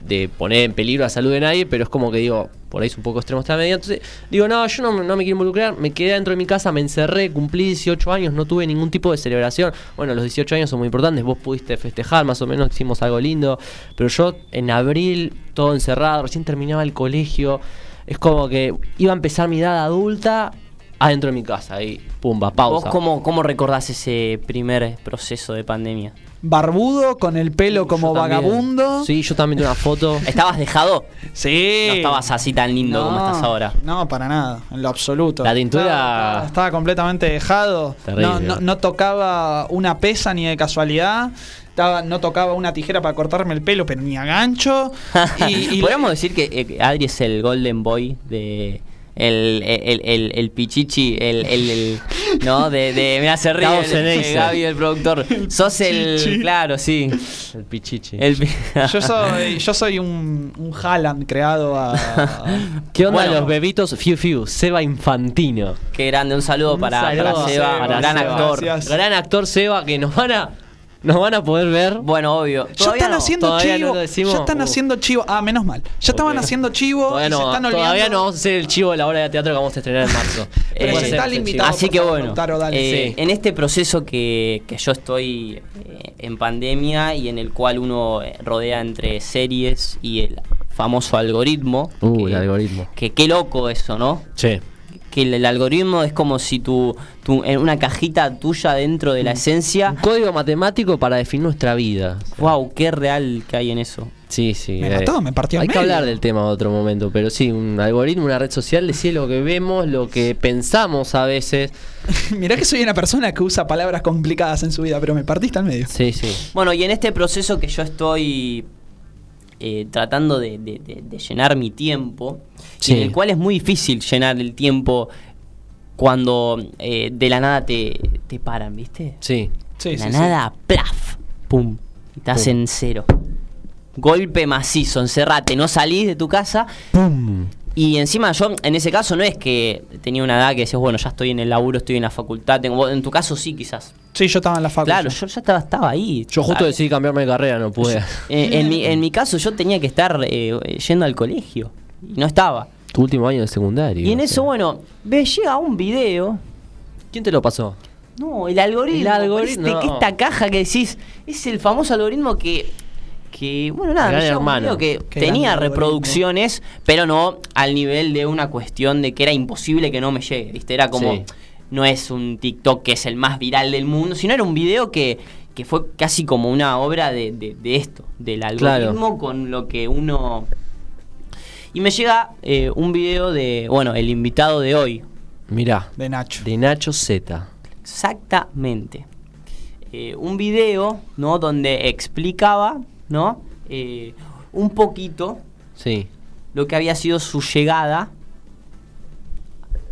de poner en peligro la salud de nadie, pero es como que digo, por ahí es un poco extremo esta medida. Entonces, digo, no, yo no, no me quiero involucrar. Me quedé dentro de mi casa, me encerré, cumplí 18 años, no tuve ningún tipo de celebración. Bueno, los 18 años son muy importantes, vos pudiste festejar, más o menos hicimos algo lindo. Pero yo en abril, todo encerrado, recién terminaba el colegio. Es como que iba a empezar mi edad adulta adentro de mi casa y pumba, pausa. ¿vos cómo, cómo recordás ese primer proceso de pandemia? Barbudo, con el pelo como vagabundo. Sí, yo también tengo una foto. ¿Estabas dejado? Sí. No estabas así tan lindo como estás ahora. No, para nada, en lo absoluto. La tintura- Estaba, estaba completamente dejado. Terrible. No, no, no tocaba una pesa ni de casualidad. Estaba, no tocaba una tijera para cortarme el pelo, pero ni a gancho. y, y- Podríamos decir que eh, Adri es el Golden Boy de. El, el, el, el pichichi, el, el, el- ¿no? De, de mira, se ríe el, el Gaby, el productor. Sos el, claro, sí. El pichichi. Pi- yo soy, yo soy un, un Haaland creado a. ¿Qué onda Bueno. los bebitos? Fiu Fiu, Seba Infantino. Qué grande, un saludo Un para, saludo para Seba, Seba, gran Seba. actor. Gracias. Gran actor Seba que nos van a, nos van a poder ver. Bueno, obvio. Ya están no. haciendo todavía chivo. no ya están Uh. haciendo chivo. Ah, menos mal. Ya estaban haciendo chivo Todavía y se no, están olvidando. todavía no vamos a hacer el chivo de la obra de teatro que vamos a estrenar en marzo. Pero ser está. Así que bueno, Lautaro, dale. eh, Sí. en este proceso que, que yo estoy eh, en pandemia y en el cual uno eh, rodea entre series y el famoso algoritmo. Uh, que, el algoritmo. Que qué loco eso, ¿no? Sí. Que el, el algoritmo es como si tu, tu- en una cajita tuya dentro de la esencia. Un código matemático para definir nuestra vida. Wow, qué real que hay en eso. Sí, sí. Me eh, mató, me partió Hay al que medio. hablar del tema en otro momento, pero sí, un algoritmo, una red social, decide lo que vemos, lo que pensamos a veces. Mirá que soy una persona que usa palabras complicadas en su vida, pero me partiste al medio. Sí, sí. Bueno, y en este proceso que yo estoy eh, tratando de, de- de- de llenar mi tiempo, y Sí. en el cual es muy difícil llenar el tiempo cuando eh, de la nada te, te paran, ¿viste? Sí. Sí, de la sí, sí. nada, plaf, pum, y estás Pum. en cero. Golpe macizo, encerrate, no salís de tu casa. ¡Pum! Y encima yo, en ese caso, no es que tenía una edad que decías, bueno, ya estoy en el laburo, estoy en la facultad. Tengo, vos, en tu caso sí, quizás. Sí, yo estaba en la facultad. Claro, yo ya estaba, estaba ahí. Yo justo Ah, decidí cambiarme de carrera, no pude. eh, en, mi, en mi caso yo tenía que estar eh, yendo al colegio y no estaba. Tu último año de secundario. Y en eso, sea. bueno, ve, llega un video. ¿Quién te lo pasó? No, el algoritmo. El algoritmo, este- que no. esta caja que decís es el famoso algoritmo que. Que, bueno, nada, Gran un hermano. video que Qué tenía algoritmo. reproducciones, pero no al nivel de una cuestión de que era imposible que no me llegue, ¿viste? Era como. Sí. No es un TikTok que es el más viral del mundo, sino era un video que, que fue casi como una obra de, de- de esto, del algoritmo con lo que uno. Y me llega eh, un video de, bueno, el invitado de hoy, Mirá, De Nacho. de Nacho Z. Exactamente. Eh, un video, ¿no? Donde explicaba, ¿no? Eh, un poquito Sí. lo que había sido su llegada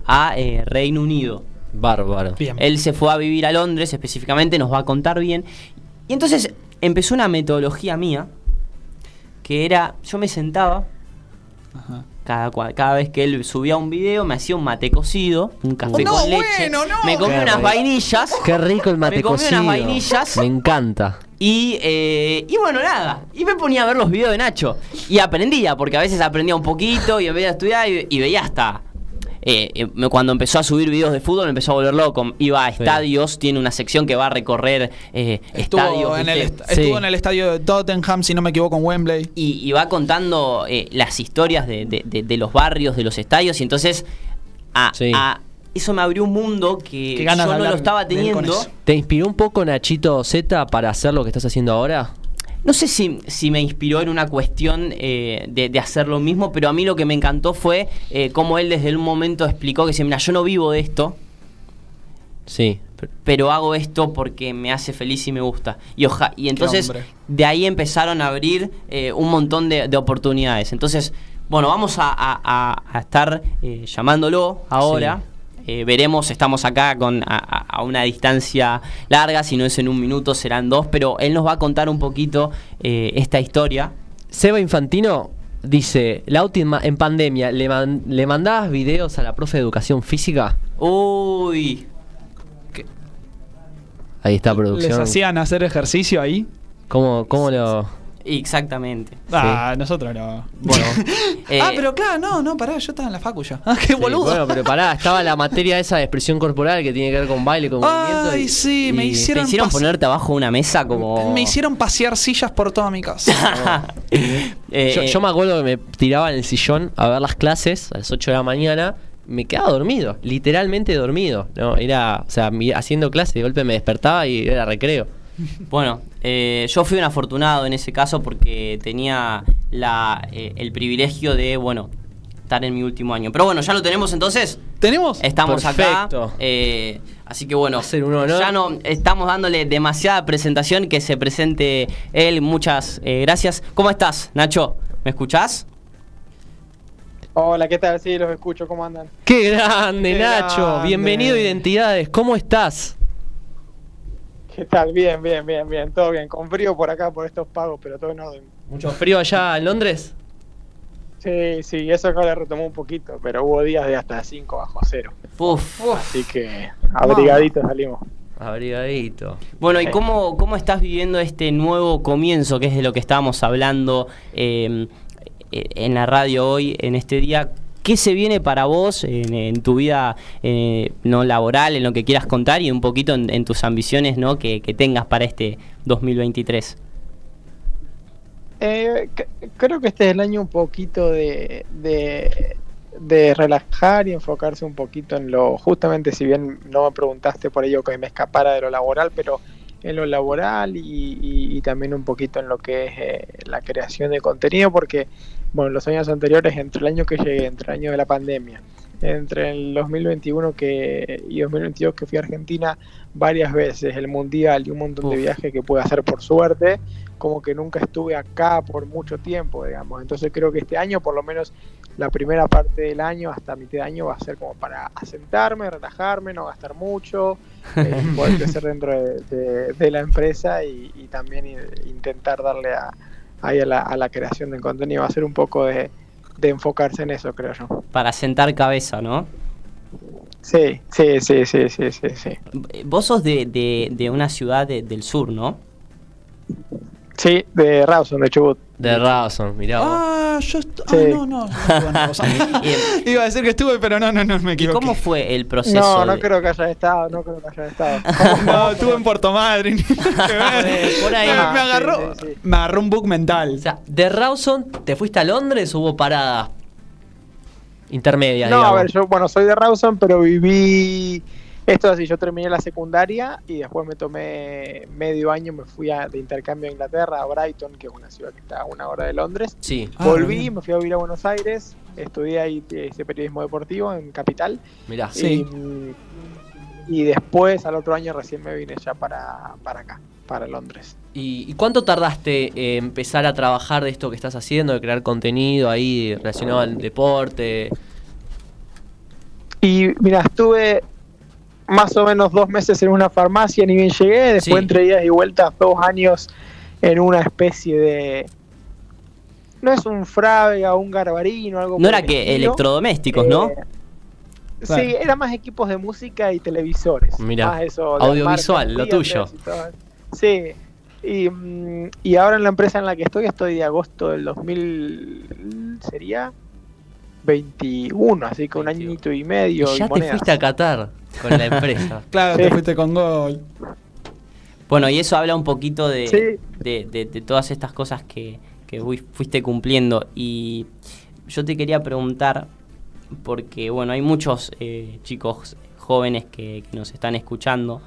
a eh, Reino Unido. Bárbaro. Bien. Él se fue a vivir a Londres específicamente, nos va a contar bien. Y entonces empezó una metodología mía, que era, yo me sentaba, Ajá. Cada, cada vez que él subía un video, me hacía un mate cocido, un café Oh, no, con leche, bueno, no. me comí Qué unas rico. vainillas. Qué rico el mate Me comí cocido. unas vainillas. Me encanta. Y, eh, y bueno, nada. Y me ponía a ver los videos de Nacho. Y aprendía, porque a veces aprendía un poquito y en vez de estudiar y, y veía hasta. Eh, eh, me- cuando empezó a subir videos de fútbol empezó a volver loco. Iba a Sí. estadios, tiene una sección que va a recorrer eh, estadios. Estuvo, en el, est- estuvo en el estadio de Tottenham, si no me equivoco, en Wembley. y, y va contando eh, las historias de, de- de- de los barrios, de los estadios. Y entonces, a- Sí. a- eso me abrió un mundo que yo no lo estaba teniendo. ¿Te inspiró un poco Nachito Z para hacer lo que estás haciendo ahora? No sé si, si me inspiró en una cuestión eh, de, de hacer lo mismo, pero a mí lo que me encantó fue eh, cómo él desde un momento explicó que dice, mira, yo no vivo de esto, Sí. pero hago esto porque me hace feliz y me gusta. Y, oja y entonces de ahí empezaron a abrir eh, un montón de, de oportunidades. Entonces, bueno, vamos a, a- a- a estar eh, llamándolo ahora. Eh, veremos, estamos acá con a, una distancia larga, si no es en un minuto serán dos, pero él nos va a contar un poquito eh, esta historia. Seba Infantino dice, la última en pandemia, ¿le, man- ¿le mandabas videos a la profe de educación física? Uy, Ahí está ¿Les producción. hacían hacer ejercicio ahí? ¿Cómo, cómo lo...? Exactamente. Ah, nosotros no. Bueno, Eh, ah, pero claro, no, no, pará, yo estaba en la facu ya. Ah, qué sí, boludo. bueno, pero pará, estaba la materia esa de expresión corporal que tiene que ver con baile, con movimiento. Ay, y- sí, me y- ¿Te hicieron hicieron ponerte abajo de una mesa como...? Me hicieron pasear sillas por toda mi casa. Eh, Yo, yo me acuerdo que me tiraba en el sillón a ver las clases a las 8 de la mañana. Me quedaba dormido, literalmente dormido. ¿no? Era, o sea, haciendo clase, de golpe me despertaba y era recreo. Bueno, eh, yo fui un afortunado en ese caso porque tenía la, eh, el privilegio de, bueno, estar en mi último año. Pero bueno, ya lo tenemos entonces. ¿Tenemos? Estamos Perfecto. acá. eh, así que bueno, un honor. ya no estamos dándole demasiada presentación. Que se presente él. Muchas eh, gracias. ¿Cómo estás, Nacho? ¿Me escuchás? Hola, ¿qué tal? Sí, los escucho, ¿cómo andan? ¡Qué grande, Qué Nacho! grande. Bienvenido a Identidades, ¿cómo estás? ¿Qué tal? Bien, bien, bien, bien, todo bien. Con frío por acá, por estos pagos, pero todo en orden. ¿Mucho frío allá en Londres? Sí, sí, eso acá le retomó un poquito, pero hubo días de hasta 5 bajo cero. Uf. Así que abrigaditos salimos. Abrigadito. Bueno, ¿y Sí. cómo, cómo estás viviendo este nuevo comienzo, que es de lo que estábamos hablando eh, eh, en la radio hoy, en este día? ¿Qué se viene para vos en, tu vida eh, no laboral, en lo que quieras contar y un poquito en, tus ambiciones ¿no? que, tengas para este 2023? Eh, creo que este es el año un poquito de relajar y enfocarse un poquito en lo, justamente si bien no me preguntaste por ello que me escapara de lo laboral, pero en lo laboral y, y- y también un poquito en lo que es eh, la creación de contenido, porque bueno, los años anteriores, entre el año que llegué, entre el año de la pandemia, entre el 2021 que, y 2022 que fui a Argentina varias veces, el Mundial y un montón de viajes que pude hacer por suerte, como que nunca estuve acá por mucho tiempo, digamos. Entonces creo que este año, por lo menos la primera parte del año hasta mitad de año, va a ser como para asentarme, relajarme, no gastar mucho, eh, poder crecer dentro de, de- de la empresa y, y también intentar darle a, ahí a, la, a la creación de contenido. Va a ser un poco de, de enfocarse en eso, creo yo. Para sentar cabeza, ¿no? Sí, sí, sí, sí, sí, sí, sí. Vos sos de, de- de una ciudad de- del sur, ¿no? Sí, de Rawson, de Chubut. De Rawson, mirá vos. Ah, yo est- ah, Sí. no, no, no estuve. Bien. Iba a decir que estuve, pero no, no, no, me ¿Y equivoqué. cómo fue el proceso? No, no de- creo que haya estado, no creo que haya estado. No, estuve en Puerto Madryn. por ahí. Me, me Ah, agarró, sí, sí, sí. me agarró un bug mental. O sea, de Rawson, ¿te fuiste a Londres o hubo paradas intermedias, No, a ver, yo, bueno, soy de Rawson, pero viví. Esto es así, yo terminé la secundaria y después me tomé medio año, me fui a- de intercambio a Inglaterra, a Brighton, que es una ciudad que está a una hora de Londres. Sí, Ah, Volví, me fui a vivir a Buenos Aires, estudié ahí hice periodismo deportivo en Capital. mirá. Sí. Y, y después, al otro año, recién me vine ya para, para acá, para Londres. ¿Y, y cuánto tardaste en empezar a trabajar de esto que estás haciendo, de crear contenido ahí relacionado al deporte? Y mira, estuve más o menos dos meses en una farmacia, ni bien llegué, después Sí. entre días y vueltas dos años en una especie de... No es un frávega, un garbarino, algo No era que estilo. electrodomésticos, ¿no? Eh, Claro. Sí, era más equipos de música y televisores. Mirá, más eso de audiovisual, lo tuyo. y. Sí. Y, mm, y ahora en la empresa en la que estoy, estoy de agosto del 2000, sería 21, así que un 21. añito y medio. Y y ya te fuiste a Qatar con la empresa. Claro, Sí. te fuiste con gol. Bueno, y eso habla un poquito de, Sí. de, de- de todas estas cosas que, que fui- fuiste cumpliendo. Y yo te quería preguntar, porque bueno, hay muchos eh, chicos jóvenes que, que nos están escuchando,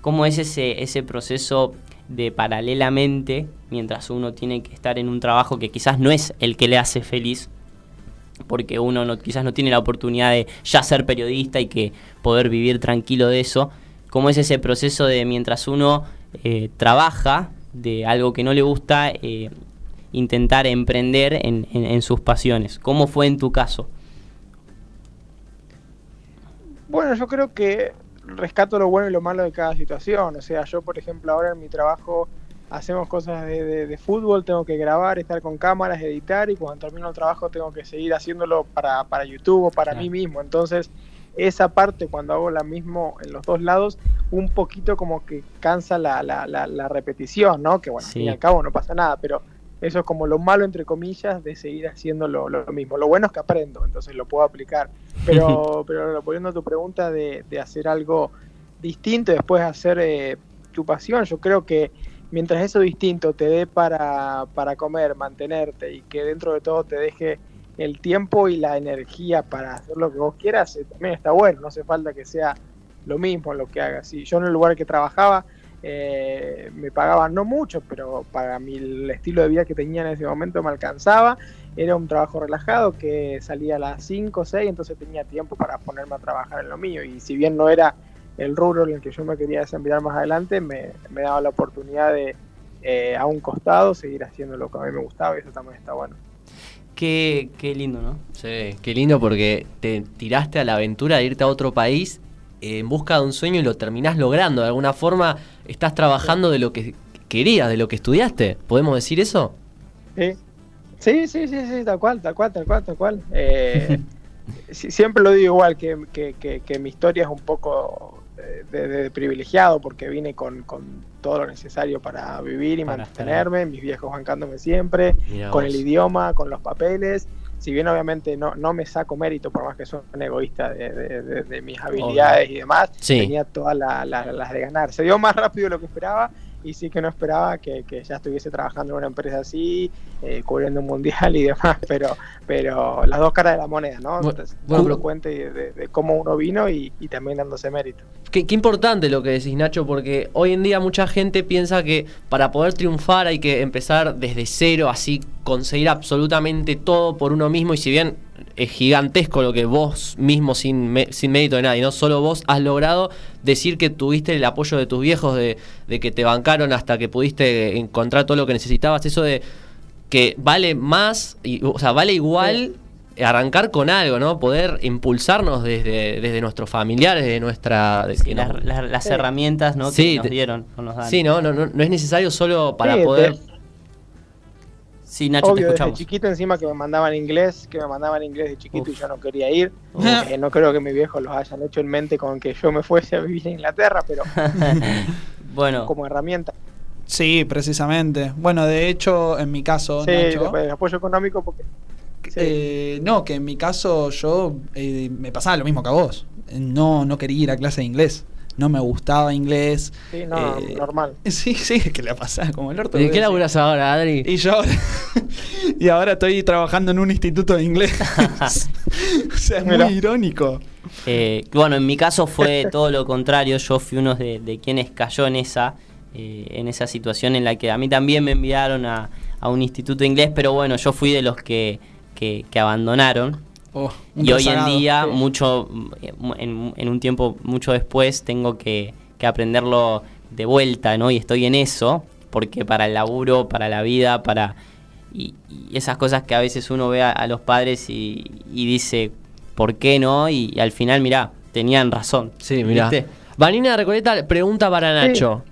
¿cómo es ese, ese proceso de paralelamente, mientras uno tiene que estar en un trabajo que quizás no es el que le hace feliz, porque uno no, quizás no tiene la oportunidad de ya ser periodista y que poder vivir tranquilo de eso, cómo es ese proceso de mientras uno eh, trabaja de algo que no le gusta, eh, intentar emprender en, en- en sus pasiones. ¿Cómo fue en tu caso? Bueno, yo creo que rescato lo bueno y lo malo de cada situación. O sea, yo, por ejemplo, ahora en mi trabajo hacemos cosas de, de- de fútbol, tengo que grabar, estar con cámaras, editar y cuando termino el trabajo tengo que seguir haciéndolo para, para YouTube o para Claro. mí mismo. Entonces, esa parte cuando hago la mismo en los dos lados, un poquito como que cansa la, la, la, la repetición, ¿no? Que bueno, al fin y Sí. al cabo no pasa nada, pero eso es como lo malo, entre comillas, de seguir haciendo lo, lo mismo. Lo bueno es que aprendo, entonces lo puedo aplicar. Pero, pero volviendo a tu pregunta de, de hacer algo distinto y después hacer eh, tu pasión, yo creo que mientras eso distinto te dé para, para comer, mantenerte y que dentro de todo te deje el tiempo y la energía para hacer lo que vos quieras, eh, también está bueno, no hace falta que sea lo mismo lo que hagas. Si yo en el lugar que trabajaba eh, me pagaban no mucho, pero para mi el estilo de vida que tenía en ese momento me alcanzaba. Era un trabajo relajado que salía a las 5 o 6, entonces tenía tiempo para ponerme a trabajar en lo mío. Y si bien no era el rubro en el que yo me quería desempeñar más adelante, me, me daba la oportunidad de eh, a un costado seguir haciendo lo que a mí me gustaba y eso también está bueno. Qué, qué lindo, ¿no? Sí, qué lindo porque te tiraste a la aventura de irte a otro país eh, en busca de un sueño y lo terminás logrando. De alguna forma estás trabajando de lo que querías, de lo que estudiaste. ¿Podemos decir eso? Sí, sí, sí, sí, sí, tal cual, tal cual, tal cual, tal cual. Eh, siempre lo digo igual, que, que, que, que mi historia es un poco de, de privilegiado porque vine con, con todo lo necesario para vivir y Para mantenerme, mis viejos bancándome siempre, Mirá con vos. el idioma, con los papeles. Si bien obviamente no, no me saco mérito, por más que soy un egoísta de, de- mis habilidades y demás, Sí. tenía todas la- la- las de ganar. Se dio más rápido de lo que esperaba y sí que no esperaba que, que ya estuviese trabajando en una empresa así, eh, cubriendo un mundial y demás, pero pero las dos caras de la moneda, ¿no? Bu- Entonces, bueno, cuenta de, de- de cómo uno vino y, y también dándose mérito. Qué, qué importante lo que decís, Nacho, porque hoy en día mucha gente piensa que para poder triunfar hay que empezar desde cero, así conseguir absolutamente todo por uno mismo. Y si bien es gigantesco lo que vos mismo, sin, me- sin mérito de nadie, no solo vos has logrado decir que tuviste el apoyo de tus viejos, de, de que te bancaron hasta que pudiste encontrar todo lo que necesitabas, eso de que vale más, y, o sea, vale igual arrancar con algo, ¿no? Poder impulsarnos desde, desde nuestros familiares, de nuestra... de Sí, las, nos- las- las Sí. herramientas ¿no? Sí, que nos dieron. o nos dan. Sí, no, no, no, no es necesario solo para Sí, poder... de- Sí, Nacho, te Obvio, desde escuchamos. chiquito encima que me mandaban inglés, que me mandaban inglés de chiquito y Uf. yo no quería ir. Eh, no creo que mis viejos los hayan hecho en mente con que yo me fuese a vivir a Inglaterra, pero bueno, como herramienta. Sí, precisamente. Bueno, de hecho, en mi caso, Sí, Nacho, después el apoyo económico porque... sí. eh, no, que en mi caso yo eh, me pasaba lo mismo que a vos. No, no quería ir a clase de inglés. No me gustaba inglés. Sí, no, Eh, normal. Sí, sí, que le pasaba como el orto. ¿De qué laburas ahora, Adri? Y yo ahora, y ahora estoy trabajando en un instituto de inglés. o sea, es muy irónico. eh, bueno, en mi caso fue todo lo contrario. Yo fui uno de, de quienes cayó en esa, eh, en esa situación en la que a mí también me enviaron a, a un instituto de inglés, pero bueno, yo fui de los que, que, que abandonaron. Oh, Y hoy en día, sí. mucho en, en un tiempo mucho después, tengo que, que aprenderlo de vuelta, ¿no? Y estoy en eso, porque para el laburo, para la vida, para... Y, y esas cosas que a veces uno ve a, a los padres y, y dice, ¿por qué no? Y, y al final, mirá, te tenían razón. Sí, mira. ¿Viste? Vanina Recoleta pregunta para Nacho.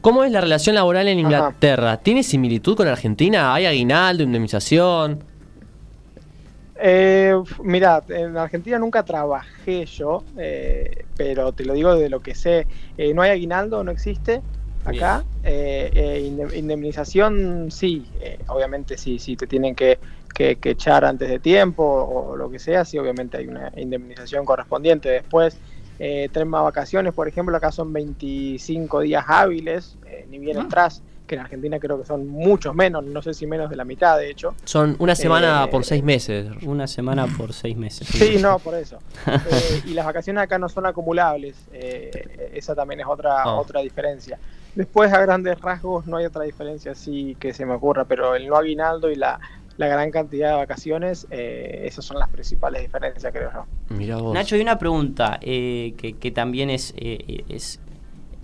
¿Cómo es la relación laboral en Ajá. Inglaterra? ¿Tiene similitud con Argentina? ¿Hay aguinaldo, indemnización? Eh, mira, en Argentina nunca trabajé yo, eh, pero te lo digo de lo que sé. Eh, no hay aguinaldo, no existe acá. Eh, eh, inde- indemnización, sí, eh, obviamente sí, sí, te tienen que, que- que echar antes de tiempo o lo que sea, sí, obviamente hay una indemnización correspondiente. Después, eh, tema vacaciones, por ejemplo, acá son 25 días hábiles, ni bien Ah. entras, que en Argentina creo que son muchos menos, no sé si menos de la mitad, de hecho. Son una semana Eh, por seis meses. Una semana por seis meses. Sí, no, por eso. Eh, y las vacaciones acá no son acumulables. eh, esa también es otra, Ah. otra diferencia. Después, a grandes rasgos, no hay otra diferencia así que se me ocurra, pero el no aguinaldo y la, la gran cantidad de vacaciones, eh, esas son las principales diferencias, creo yo. Mira vos. Nacho, hay una pregunta eh, que, que también es, eh, es-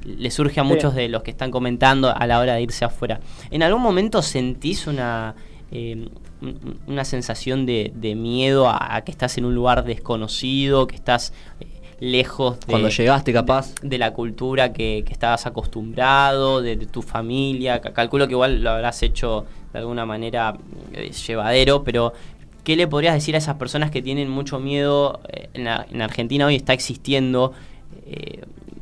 le surge a Sí. muchos de los que están comentando a la hora de irse afuera. ¿En algún momento sentís una, eh, un- una sensación de, de miedo a, a que estás en un lugar desconocido, que estás eh, lejos de, Cuando llegaste, capaz. de la cultura que, que estabas acostumbrado, de, de tu familia? Ca- Calculo que igual lo habrás hecho de alguna manera eh, llevadero, pero ¿qué le podrías decir a esas personas que tienen mucho miedo? en, la- en Argentina hoy está existiendo,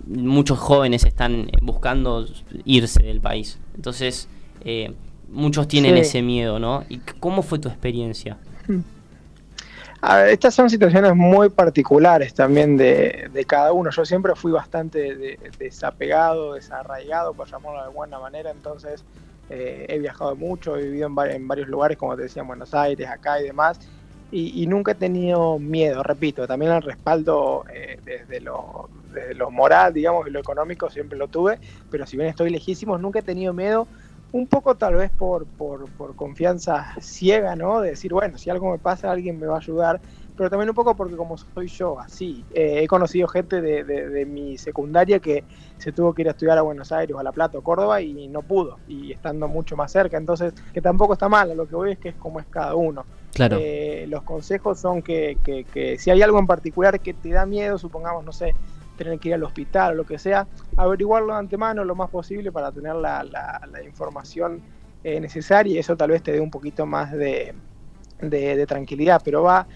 muchos jóvenes están buscando irse del país. Entonces, eh, muchos tienen Sí. ese miedo, ¿no? ¿Y cómo fue tu experiencia? A ver, estas son situaciones muy particulares también de, de cada uno. Yo siempre fui bastante de- desapegado, desarraigado, por llamarlo de alguna manera, entonces eh, he viajado mucho, he vivido en, va- en varios lugares, como te decía, en Buenos Aires, acá y demás, y, y nunca he tenido miedo, repito, también el respaldo eh, desde, lo, desde lo moral, digamos, y lo económico siempre lo tuve, pero si bien estoy lejísimo, nunca he tenido miedo un poco tal vez por, por, por confianza ciega, ¿no? De decir, bueno, si algo me pasa, alguien me va a ayudar, pero también un poco porque como soy yo, así, eh, he conocido gente de, de- de mi secundaria que se tuvo que ir a estudiar a Buenos Aires o a La Plata o Córdoba y no pudo, y estando mucho más cerca, entonces, que tampoco está mal, lo que voy es que es como es cada uno. Claro. Eh, los consejos son que, que- que si hay algo en particular que te da miedo, supongamos, no sé, tener que ir al hospital o lo que sea, averiguarlo de antemano lo más posible para tener la, la- la información eh, necesaria y eso tal vez te dé un poquito más de, de- de tranquilidad, pero va,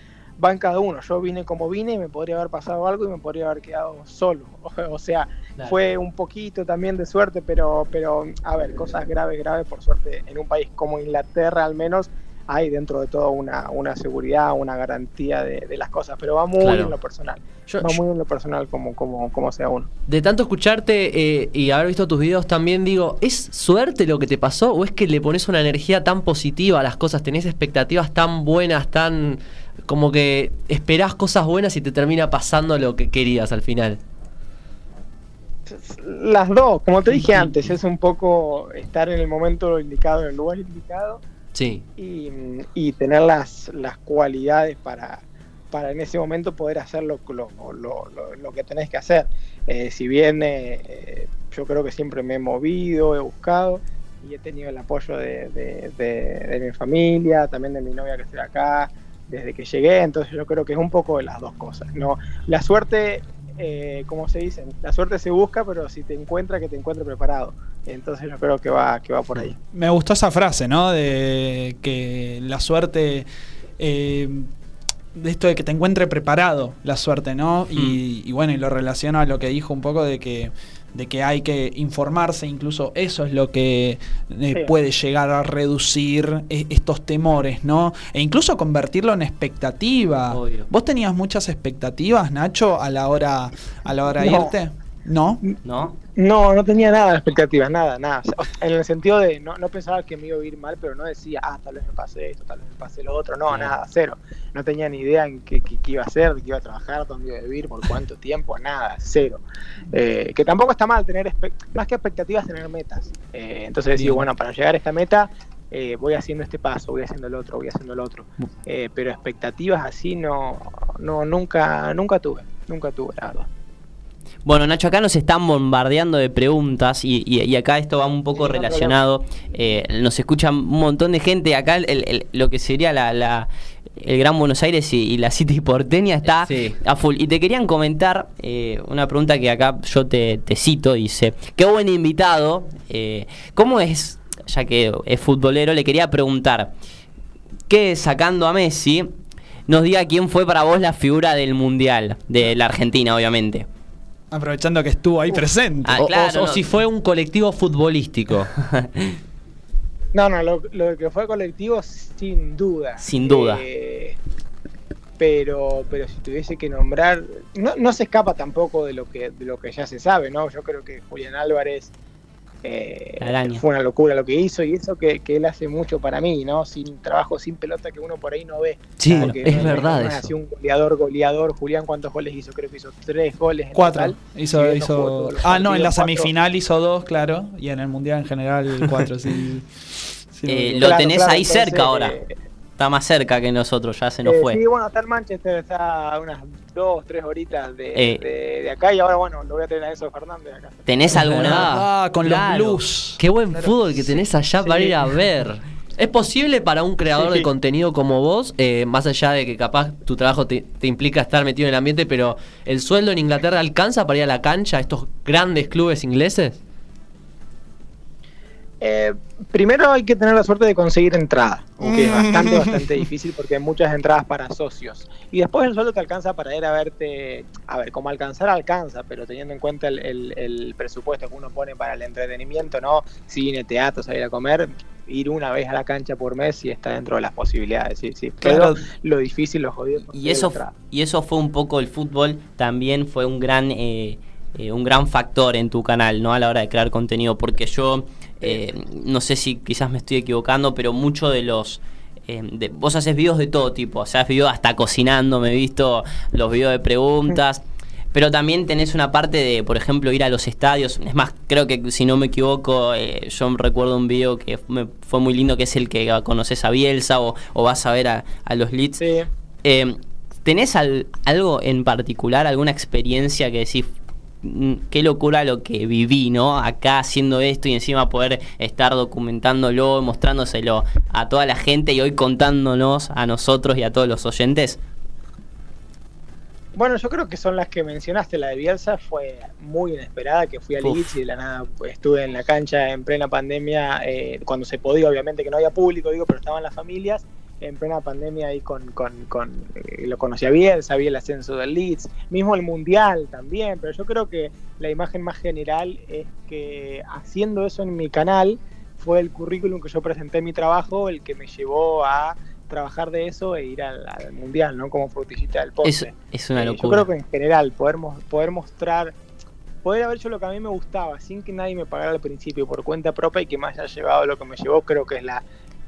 va en cada uno. Yo vine como vine y me podría haber pasado algo y me podría haber quedado solo. O, sea, fue un poquito también de suerte, pero, pero a ver, cosas graves, graves, por suerte, en un país como Inglaterra al menos, hay dentro de todo una, una seguridad, una garantía de, de las cosas, pero va muy Claro. en lo personal. Yo- va muy en lo personal como, como, como sea uno. De tanto escucharte eh, y haber visto tus videos también digo, ¿es suerte lo que te pasó o es que le pones una energía tan positiva a las cosas? ¿Tenés expectativas tan buenas, tan como que esperás cosas buenas y te termina pasando lo que querías al final? Las dos, como te dije antes, es un poco estar en el momento indicado, en el lugar indicado Sí, y, y tener las, las cualidades para, para en ese momento poder hacer lo, lo, lo- lo- que tenés que hacer. Eh, si bien eh, eh, yo creo que siempre me he movido, he buscado y he tenido el apoyo de, de- de- mi familia, también de mi novia que estoy acá, desde que llegué, entonces yo creo que es un poco de las dos cosas. ¿no? La suerte, eh, como se dice, la suerte se busca, pero si te encuentra, que te encuentre preparado. Entonces yo creo que va, que va por ahí. Me gustó esa frase, ¿no? De que la suerte. eh, de esto de que te encuentre preparado la suerte, ¿no? Y, y bueno, y lo relaciono a lo que dijo un poco de que, de que hay que informarse, incluso eso es lo que eh, Sí. puede llegar a reducir eh, estos temores, ¿no? E incluso convertirlo en expectativa. Obvio. ¿Vos tenías muchas expectativas, Nacho, a la hora, a la hora de irte? ¿No? ¿No? No, no tenía nada de expectativas, nada, nada. O sea, en el sentido de, no, no pensaba que me iba a ir mal, pero no decía, ah, tal vez me pase esto, tal vez me pase lo otro. No, nada, cero. No tenía ni idea en qué, qué- qué iba a hacer, de qué iba a trabajar, dónde iba a vivir, por cuánto tiempo, nada, cero. Eh, que tampoco está mal tener, más que expectativas, tener metas. Eh, entonces decir, bueno, para llegar a esta meta, eh, voy haciendo este paso, voy haciendo el otro, voy haciendo el otro. Eh, pero expectativas así no, no nunca, nunca tuve, nunca tuve, la verdad. Bueno, Nacho, acá nos están bombardeando de preguntas y, y- y acá esto va un poco Sí, relacionado. Eh, nos escuchan un montón de gente. Acá el- el- lo que sería la, la- el Gran Buenos Aires y, y la City porteña está Sí. a full. Y te querían comentar eh, una pregunta que acá yo te, te cito. Dice, qué buen invitado. eh, ¿Cómo es, ya que es futbolero, le quería preguntar, que sacando a Messi, nos diga quién fue para vos la figura del Mundial, de la Argentina, obviamente. Aprovechando que estuvo ahí presente. Ah, o, o- claro, o no. si fue un colectivo futbolístico. No, no, lo, lo que fue colectivo sin duda. Sin duda. Eh, pero, pero si tuviese que nombrar, no, no se escapa tampoco de lo que de lo que ya se sabe, ¿no? Yo creo que Julián Álvarez eh, fue una locura lo que hizo y eso que, que él hace mucho para mí, ¿no? Sin trabajo, sin pelota que uno por ahí no ve. Sí, Porque es verdad eso. un goleador, goleador. Julián, ¿cuántos goles hizo? Creo que hizo tres goles. en Cuatro. total. Hizo, Ah, no, en la cuatro. semifinal hizo dos, claro. Y en el mundial en general cuatro, sí. Eh, lo Claro, tenés claro, ahí entonces, cerca ahora. eh, Está más cerca que nosotros, ya se nos Eh, fue. Sí, bueno, está el Manchester, está a unas dos, tres horitas de, Eh. de- de acá y ahora, bueno, lo voy a tener a Enzo Fernández acá. ¿Tenés alguna? Ah, con Claro. los blues. Qué buen fútbol que tenés allá Sí. para ir a ver. ¿Es posible para un creador de Sí. contenido como vos, eh, más allá de que capaz tu trabajo te, te implica estar metido en el ambiente, pero el sueldo en Inglaterra alcanza para ir a la cancha a estos grandes clubes ingleses? Eh, primero hay que tener la suerte de conseguir entrada, que es bastante, Mm. bastante difícil porque hay muchas entradas para socios. Y después el sueldo te alcanza para ir a verte, a ver, como alcanzar alcanza, pero teniendo en cuenta el, el- el presupuesto que uno pone para el entretenimiento, ¿no? Cine, teatro, salir a comer, ir una vez a la cancha por mes y está dentro de las posibilidades, sí, sí. Claro. Pero lo difícil, lo jodido. Y eso, y eso fue un poco el fútbol, también fue un gran, eh, eh, un gran factor en tu canal, ¿no? A la hora de crear contenido, porque yo, eh, no sé si quizás me estoy equivocando, pero mucho de los... eh, de- vos haces videos de todo tipo, o sea, has videos hasta cocinando, me he visto los videos de preguntas, pero también tenés una parte de, por ejemplo, ir a los estadios. Es más, creo que si no me equivoco, eh, yo recuerdo un video que me- fue muy lindo, que es el que conoces a Bielsa o, o vas a ver a, a los Leeds. Sí. Eh, ¿Tenés al- algo en particular, alguna experiencia que decís, "Mm, qué locura lo que viví, ¿no? Acá haciendo esto y encima poder estar documentándolo, mostrándoselo a toda la gente y hoy contándonos a nosotros y a todos los oyentes. Bueno, yo creo que son las que mencionaste. La de Bielsa fue muy inesperada, que fui a Uf. Leeds y de la nada pues, estuve en la cancha en plena pandemia, eh, cuando se podía, obviamente que no había público, digo, pero estaban las familias en plena pandemia ahí con, con, con eh, lo conocía bien, sabía el ascenso del Leeds, mismo el Mundial también, pero yo creo que la imagen más general es que haciendo eso en mi canal fue el currículum que yo presenté en mi trabajo el que me llevó a trabajar de eso e ir al, al Mundial, ¿no? Como frutillita del Es, postre. es una Eh, Yo locura. creo que en general poder, poder mostrar, poder haber hecho lo que a mí me gustaba sin que nadie me pagara al principio por cuenta propia y que me haya llevado lo que me llevó, creo que es la,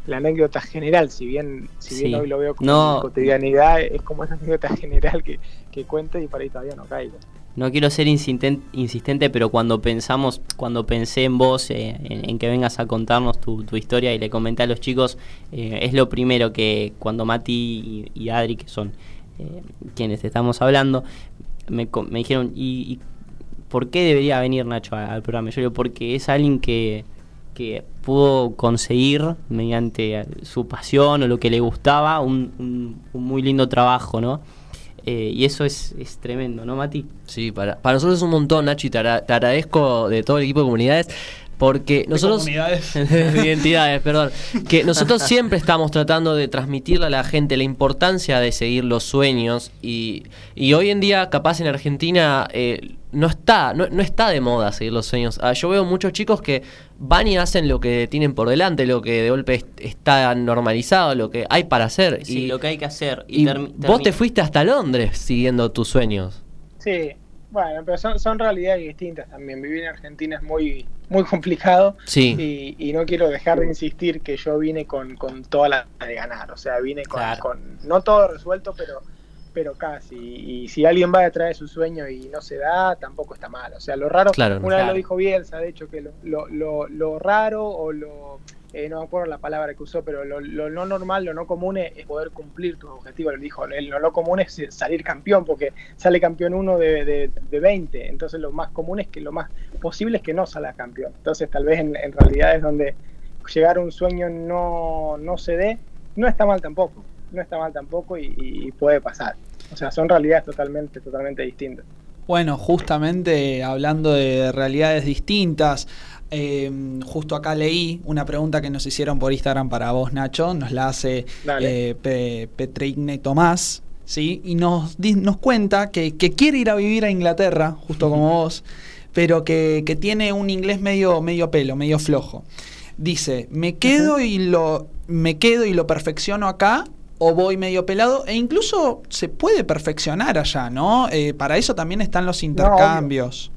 la anécdota general. Si bien, si bien Sí. hoy lo veo como No. cotidianidad, es como esa anécdota general que, que cuento y para ahí todavía no caigo. No quiero ser insisten- insistente, pero cuando pensamos, cuando pensé en vos, eh, en, en que vengas a contarnos tu, tu historia y le comenté a los chicos, eh, es lo primero que cuando Mati y, y Adri, que son eh, quienes estamos hablando, me, me dijeron, ¿y, y por qué debería venir Nacho a- al programa? Yo digo, porque es alguien que, que pudo conseguir mediante su pasión o lo que le gustaba un, un- un muy lindo trabajo, ¿no? Eh, y eso es, es tremendo, ¿no, Mati? Sí, para, para nosotros es un montón, Nachi. Te, agra- te agradezco de todo el equipo de comunidades. Porque nosotros. comunidades. de identidades, perdón. Que nosotros siempre estamos tratando de transmitirle a la gente la importancia de seguir los sueños. Y, y hoy en día, capaz en Argentina, eh, no está, no, no está de moda seguir los sueños. Ah, yo veo muchos chicos que van y hacen lo que tienen por delante, lo que de golpe est- está normalizado, lo que hay para hacer. Sí, y lo que hay que hacer. Y vos te fuiste hasta Londres siguiendo tus sueños. Sí, bueno, pero son, son realidades distintas también. Vivir en Argentina es muy, muy complicado. Sí. Y, y no quiero dejar de insistir que yo vine con, con toda la de ganar. O sea, vine con, Claro. con- no todo resuelto, pero pero casi. Y si alguien va detrás de su sueño y no se da, tampoco está mal. O sea, lo raro, Claro, una vez lo dijo Bielsa, de hecho, que lo, lo, lo, lo raro o lo, eh, no me acuerdo la palabra que usó, pero lo, lo no normal, lo no común es, poder cumplir tus objetivos. Lo dijo, lo no común es salir campeón, porque sale campeón uno de, de, de 20. Entonces lo más común es que lo más posible es que no salga campeón. Entonces tal vez en, en realidad es donde llegar a un sueño no, no se dé, no está mal tampoco. No está mal tampoco y, y puede pasar. O sea, son realidades totalmente, totalmente distintas. Bueno, justamente hablando de realidades distintas, eh, justo acá leí una pregunta que nos hicieron por Instagram para vos, Nacho. Nos la hace eh, Pe- Petrigne Tomás, ¿sí? Y nos, nos cuenta que, que quiere ir a vivir a Inglaterra, justo como vos, pero que, que tiene un inglés medio, medio pelo, medio flojo. Dice, me quedo y lo me quedo y lo perfecciono acá o voy medio pelado e incluso se puede perfeccionar allá, ¿no? Eh, para eso también están los intercambios.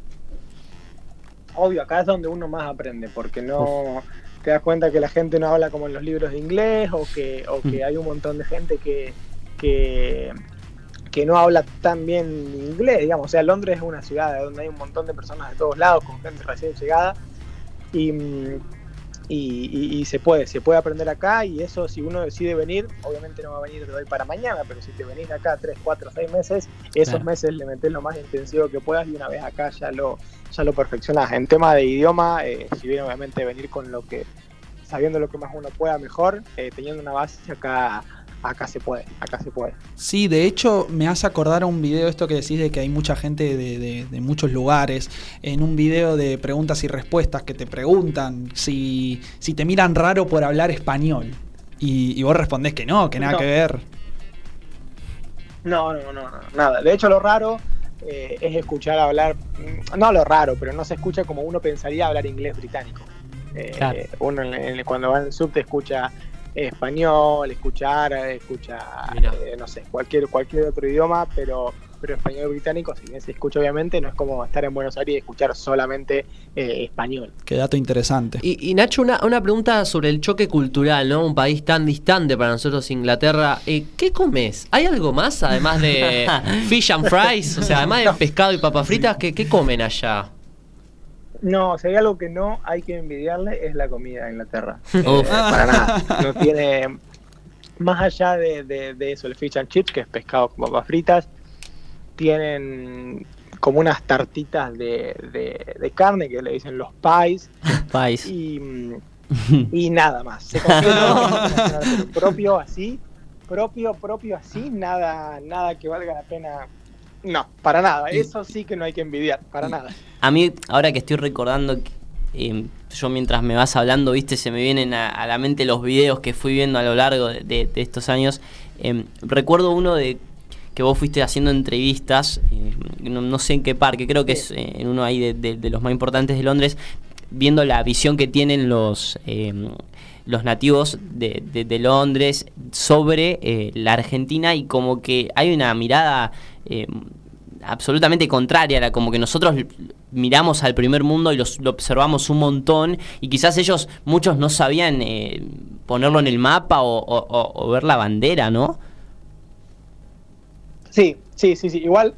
Obvio, acá es donde uno más aprende, porque no te das cuenta que la gente no habla como en los libros de inglés o que, o que hay un montón de gente que, que, que no habla tan bien inglés, digamos. O sea, Londres es una ciudad donde hay un montón de personas de todos lados, con gente recién llegada, y, mm, y, y- y se puede, se puede aprender acá, y eso si uno decide venir, obviamente no va a venir de hoy para mañana, pero si te venís acá 3, 4, 6 meses, esos Claro. meses le metés lo más intensivo que puedas y una vez acá ya lo, ya lo perfeccionás. En tema de idioma, eh, si bien obviamente venir con lo que, sabiendo lo que más uno pueda mejor, eh, teniendo una base acá, acá se puede, acá se puede. Sí, de hecho me hace acordar a un video esto que decís de que hay mucha gente de, de- de muchos lugares, en un video de preguntas y respuestas que te preguntan si, si te miran raro por hablar español. Y, y vos respondés que no, que nada No. que ver. No, no, no, no, nada. De hecho, lo raro eh, es escuchar hablar, mm, no lo raro, pero no se escucha como uno pensaría hablar inglés británico. Eh, Claro. Uno en- en- cuando va en el subte escucha español, escucha árabe, escucha, eh, no sé, cualquier, cualquier otro idioma, pero, pero español británico, si bien se escucha obviamente, no es como estar en Buenos Aires y escuchar solamente eh, español. Qué dato interesante. Y, y Nacho, una, una pregunta sobre el choque cultural, ¿no? Un país tan distante para nosotros, Inglaterra. Eh, ¿Qué comes? ¿Hay algo más además de fish and fries? O sea, además de pescado y papas fritas, ¿qué, qué comen allá? No, si hay algo que no hay que envidiarle es la comida de Inglaterra. Eh, para nada. No tiene. Más allá de, de- de eso, el fish and chips, que es pescado con papas fritas, tienen como unas tartitas de, de- carne que le dicen los pies País. y, y nada más. Se propio así, propio, propio así, nada, nada que valga la pena. No, para nada. Eso sí que no hay que envidiar, para nada. A mí, ahora que estoy recordando, eh, yo mientras me vas hablando, viste, se me vienen a, a la mente los videos que fui viendo a lo largo de, de- de estos años. Eh, recuerdo uno de que vos fuiste haciendo entrevistas, eh, no, no sé en qué parque, creo que es eh, en uno ahí de, los más importantes de Londres, viendo la visión que tienen los... eh, los nativos de, de- de Londres sobre eh, la Argentina y como que hay una mirada eh, absolutamente contraria, era como que nosotros miramos al primer mundo y los, lo observamos un montón y quizás ellos, muchos no sabían eh, ponerlo en el mapa o, o- o- o ver la bandera, ¿no? Sí, sí, sí, sí. Igual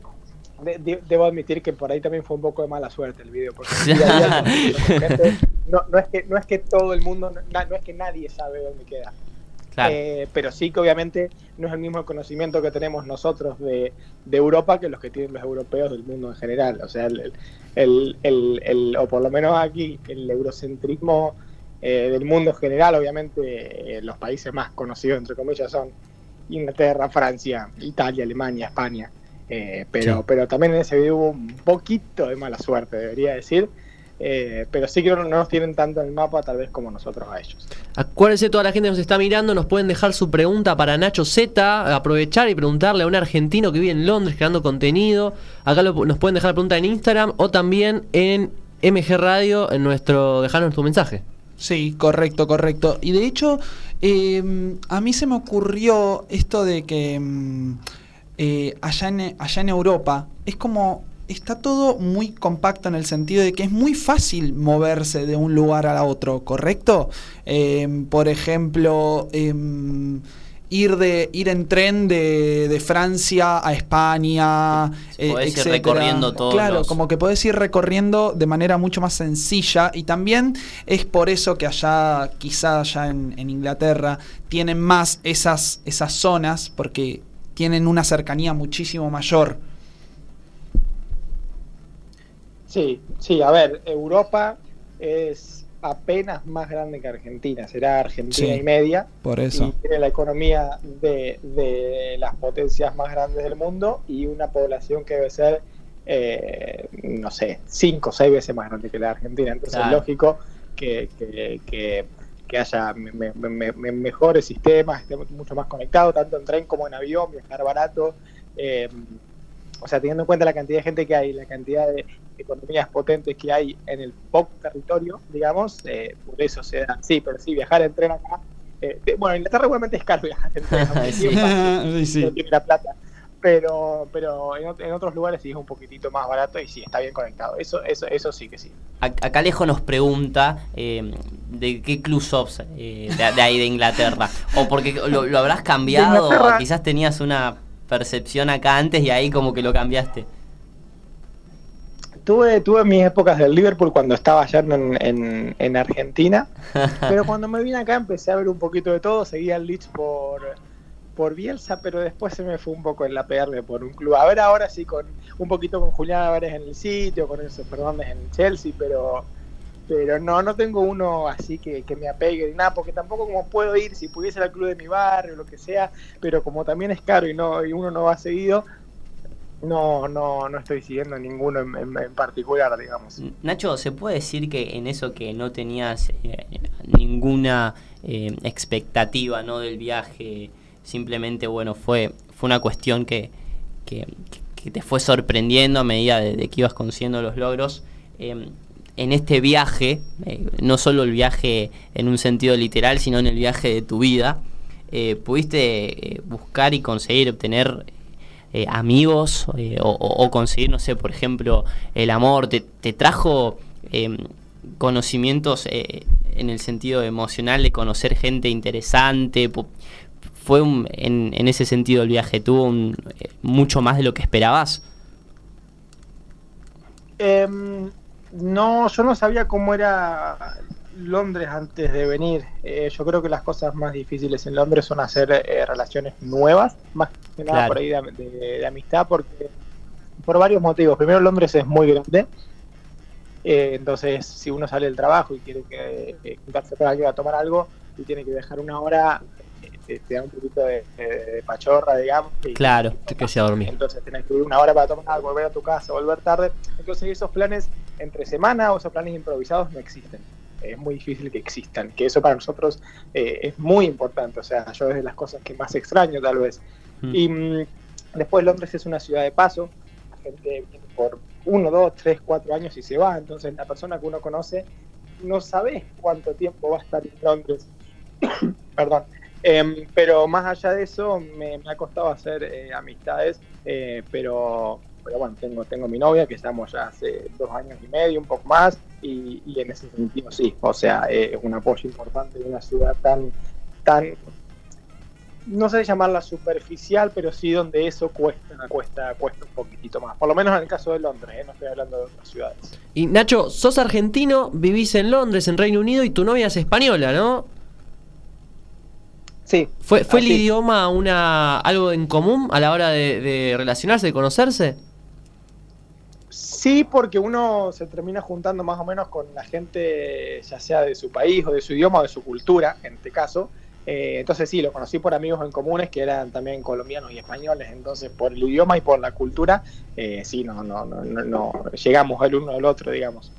de- de- debo admitir que por ahí también fue un poco de mala suerte el video, porque sí no, no es que no es que todo el mundo, no, no es que nadie sabe dónde queda. Claro. Eh, pero sí que obviamente no es el mismo conocimiento que tenemos nosotros de, de Europa que los que tienen los europeos del mundo en general. O sea, el, el- el- el- o por lo menos aquí, el eurocentrismo eh, del mundo en general, obviamente eh, los países más conocidos, entre comillas, son Inglaterra, Francia, Italia, Alemania, España. Eh, pero, Sí. pero también en ese video hubo un poquito de mala suerte, debería decir. Eh, pero sí que no, no nos tienen tanto en el mapa, tal vez como nosotros a ellos. Acuérdense, toda la gente que nos está mirando, nos pueden dejar su pregunta para Nacho Z, aprovechar y preguntarle a un argentino que vive en Londres creando contenido. Acá lo- nos pueden dejar la pregunta en Instagram o también en MG Radio, en nuestro, dejarnos tu mensaje. Sí, correcto, correcto. Y de hecho, eh, a mí se me ocurrió esto de que mm, eh, allá, en, allá en Europa es como está todo muy compacto en el sentido de que es muy fácil moverse de un lugar a otro, ¿correcto? Eh, por ejemplo, em, ir de ir en tren de, de Francia a España, Sí, podés ir etcétera. recorriendo todos Claro, los- como que podés ir recorriendo de manera mucho más sencilla y también es por eso que allá, quizá allá en, en Inglaterra, tienen más esas, esas zonas porque tienen una cercanía muchísimo mayor. Sí, sí, a ver, Europa es apenas más grande que Argentina, será Argentina Sí. y media, Por y eso. tiene la economía de, de las potencias más grandes del mundo y una población que debe ser, eh, no sé, cinco o seis veces más grande que la de Argentina. Entonces Claro. es lógico que, que, que- que haya me- me- me- me- mejores sistemas, estemos mucho más conectados, tanto en tren como en avión, viajar barato. eh, o sea, teniendo en cuenta la cantidad de gente que hay, la cantidad de economías potentes que hay en el poco territorio, digamos, eh, por eso se da. Sí, pero sí, viajar en tren acá. eh, de- bueno, en Inglaterra igualmente es caro viajar en tren, Sí. sí fácil, no tiene la plata. Pero, pero en, ot- en otros lugares sí es un poquitito más barato y sí está bien conectado. Eso, eso, eso sí que sí. Ac- Acá Alejo nos pregunta eh, de qué club sos eh, de, de ahí de Inglaterra. O porque lo, lo habrás cambiado, o quizás tenías una percepción acá antes y ahí como que lo cambiaste. Tuve, tuve mis épocas del Liverpool cuando estaba allá en, en, en Argentina, pero cuando me vine acá empecé a ver un poquito de todo, seguía el Leeds por, por Bielsa, pero después se me fue un poco en la pegarme por un club. A ver ahora sí, con un poquito con Julián Álvarez en el sitio, con esos Fernández en el Chelsea, pero pero no, no tengo uno así que, que me apegue ni nada, porque tampoco como puedo ir, si pudiese ir al club de mi barrio, lo que sea, pero como también es caro y no y uno no va seguido, no, no, no estoy siguiendo ninguno en, particular, digamos. Nacho, ¿se puede decir que en eso que no tenías eh, ninguna eh, expectativa ¿no? del viaje, simplemente bueno, fue, fue una cuestión que, que, que te fue sorprendiendo a medida de, que ibas consiguiendo los logros? Eh, en este viaje, eh, no solo el viaje en un sentido literal, sino en el viaje de tu vida, eh, pudiste eh, buscar y conseguir obtener eh, amigos eh, o, conseguir, no sé, por ejemplo, el amor, te, trajo eh, conocimientos eh, en el sentido emocional de conocer gente interesante, fue un- en, ese sentido el viaje, tuvo un, mucho más de lo que esperabas. Em, no, yo no sabía cómo era Londres antes de venir. Eh, yo creo que las cosas más difíciles en Londres son hacer eh, relaciones nuevas, más que nada Claro. por ahí de, de- de amistad, porque por varios motivos. Primero, Londres es muy grande. Eh, entonces, si uno sale del trabajo y quiere que, eh, juntarse con alguien a tomar algo y tiene que dejar una hora, eh, te, da un poquito de, pachorra, digamos. y- Claro. Te quedas a dormir. entonces tenés que ir una hora para tomar algo, volver a tu casa, volver tarde. Entonces esos planes entre semana o esos planes improvisados no existen. Es muy difícil que existan, que eso para nosotros eh, es muy importante. O sea, yo es de las cosas que más extraño tal vez. Mm. Y mm, después Londres es una ciudad de paso. La gente viene por uno, dos, tres, cuatro años y se va. Entonces la persona que uno conoce no sabes cuánto tiempo va a estar en Londres. Perdón. Em, pero más allá de eso, me, me ha costado hacer eh, amistades, eh, pero, pero bueno, tengo, tengo mi novia que estamos ya hace dos años y medio, un poco más, y, y en ese sentido sí, o sea, eh, es un apoyo importante en una ciudad tan, tan, no sé llamarla superficial, pero sí donde eso cuesta, cuesta, cuesta un poquitito más, por lo menos en el caso de Londres, eh, no estoy hablando de otras ciudades. Y Nacho, sos argentino, vivís en Londres, en Reino Unido, y tu novia es española, ¿no? Sí, ¿Fue, fue el idioma una algo en común a la hora de, de relacionarse, de conocerse? Sí, porque uno se termina juntando más o menos con la gente, ya sea de su país o de su idioma o de su cultura, en este caso. Eh, entonces sí, lo conocí por amigos en comunes que eran también colombianos y españoles. Entonces por el idioma y por la cultura, eh, sí, no, no, no, no, no, llegamos el uno al otro, digamos.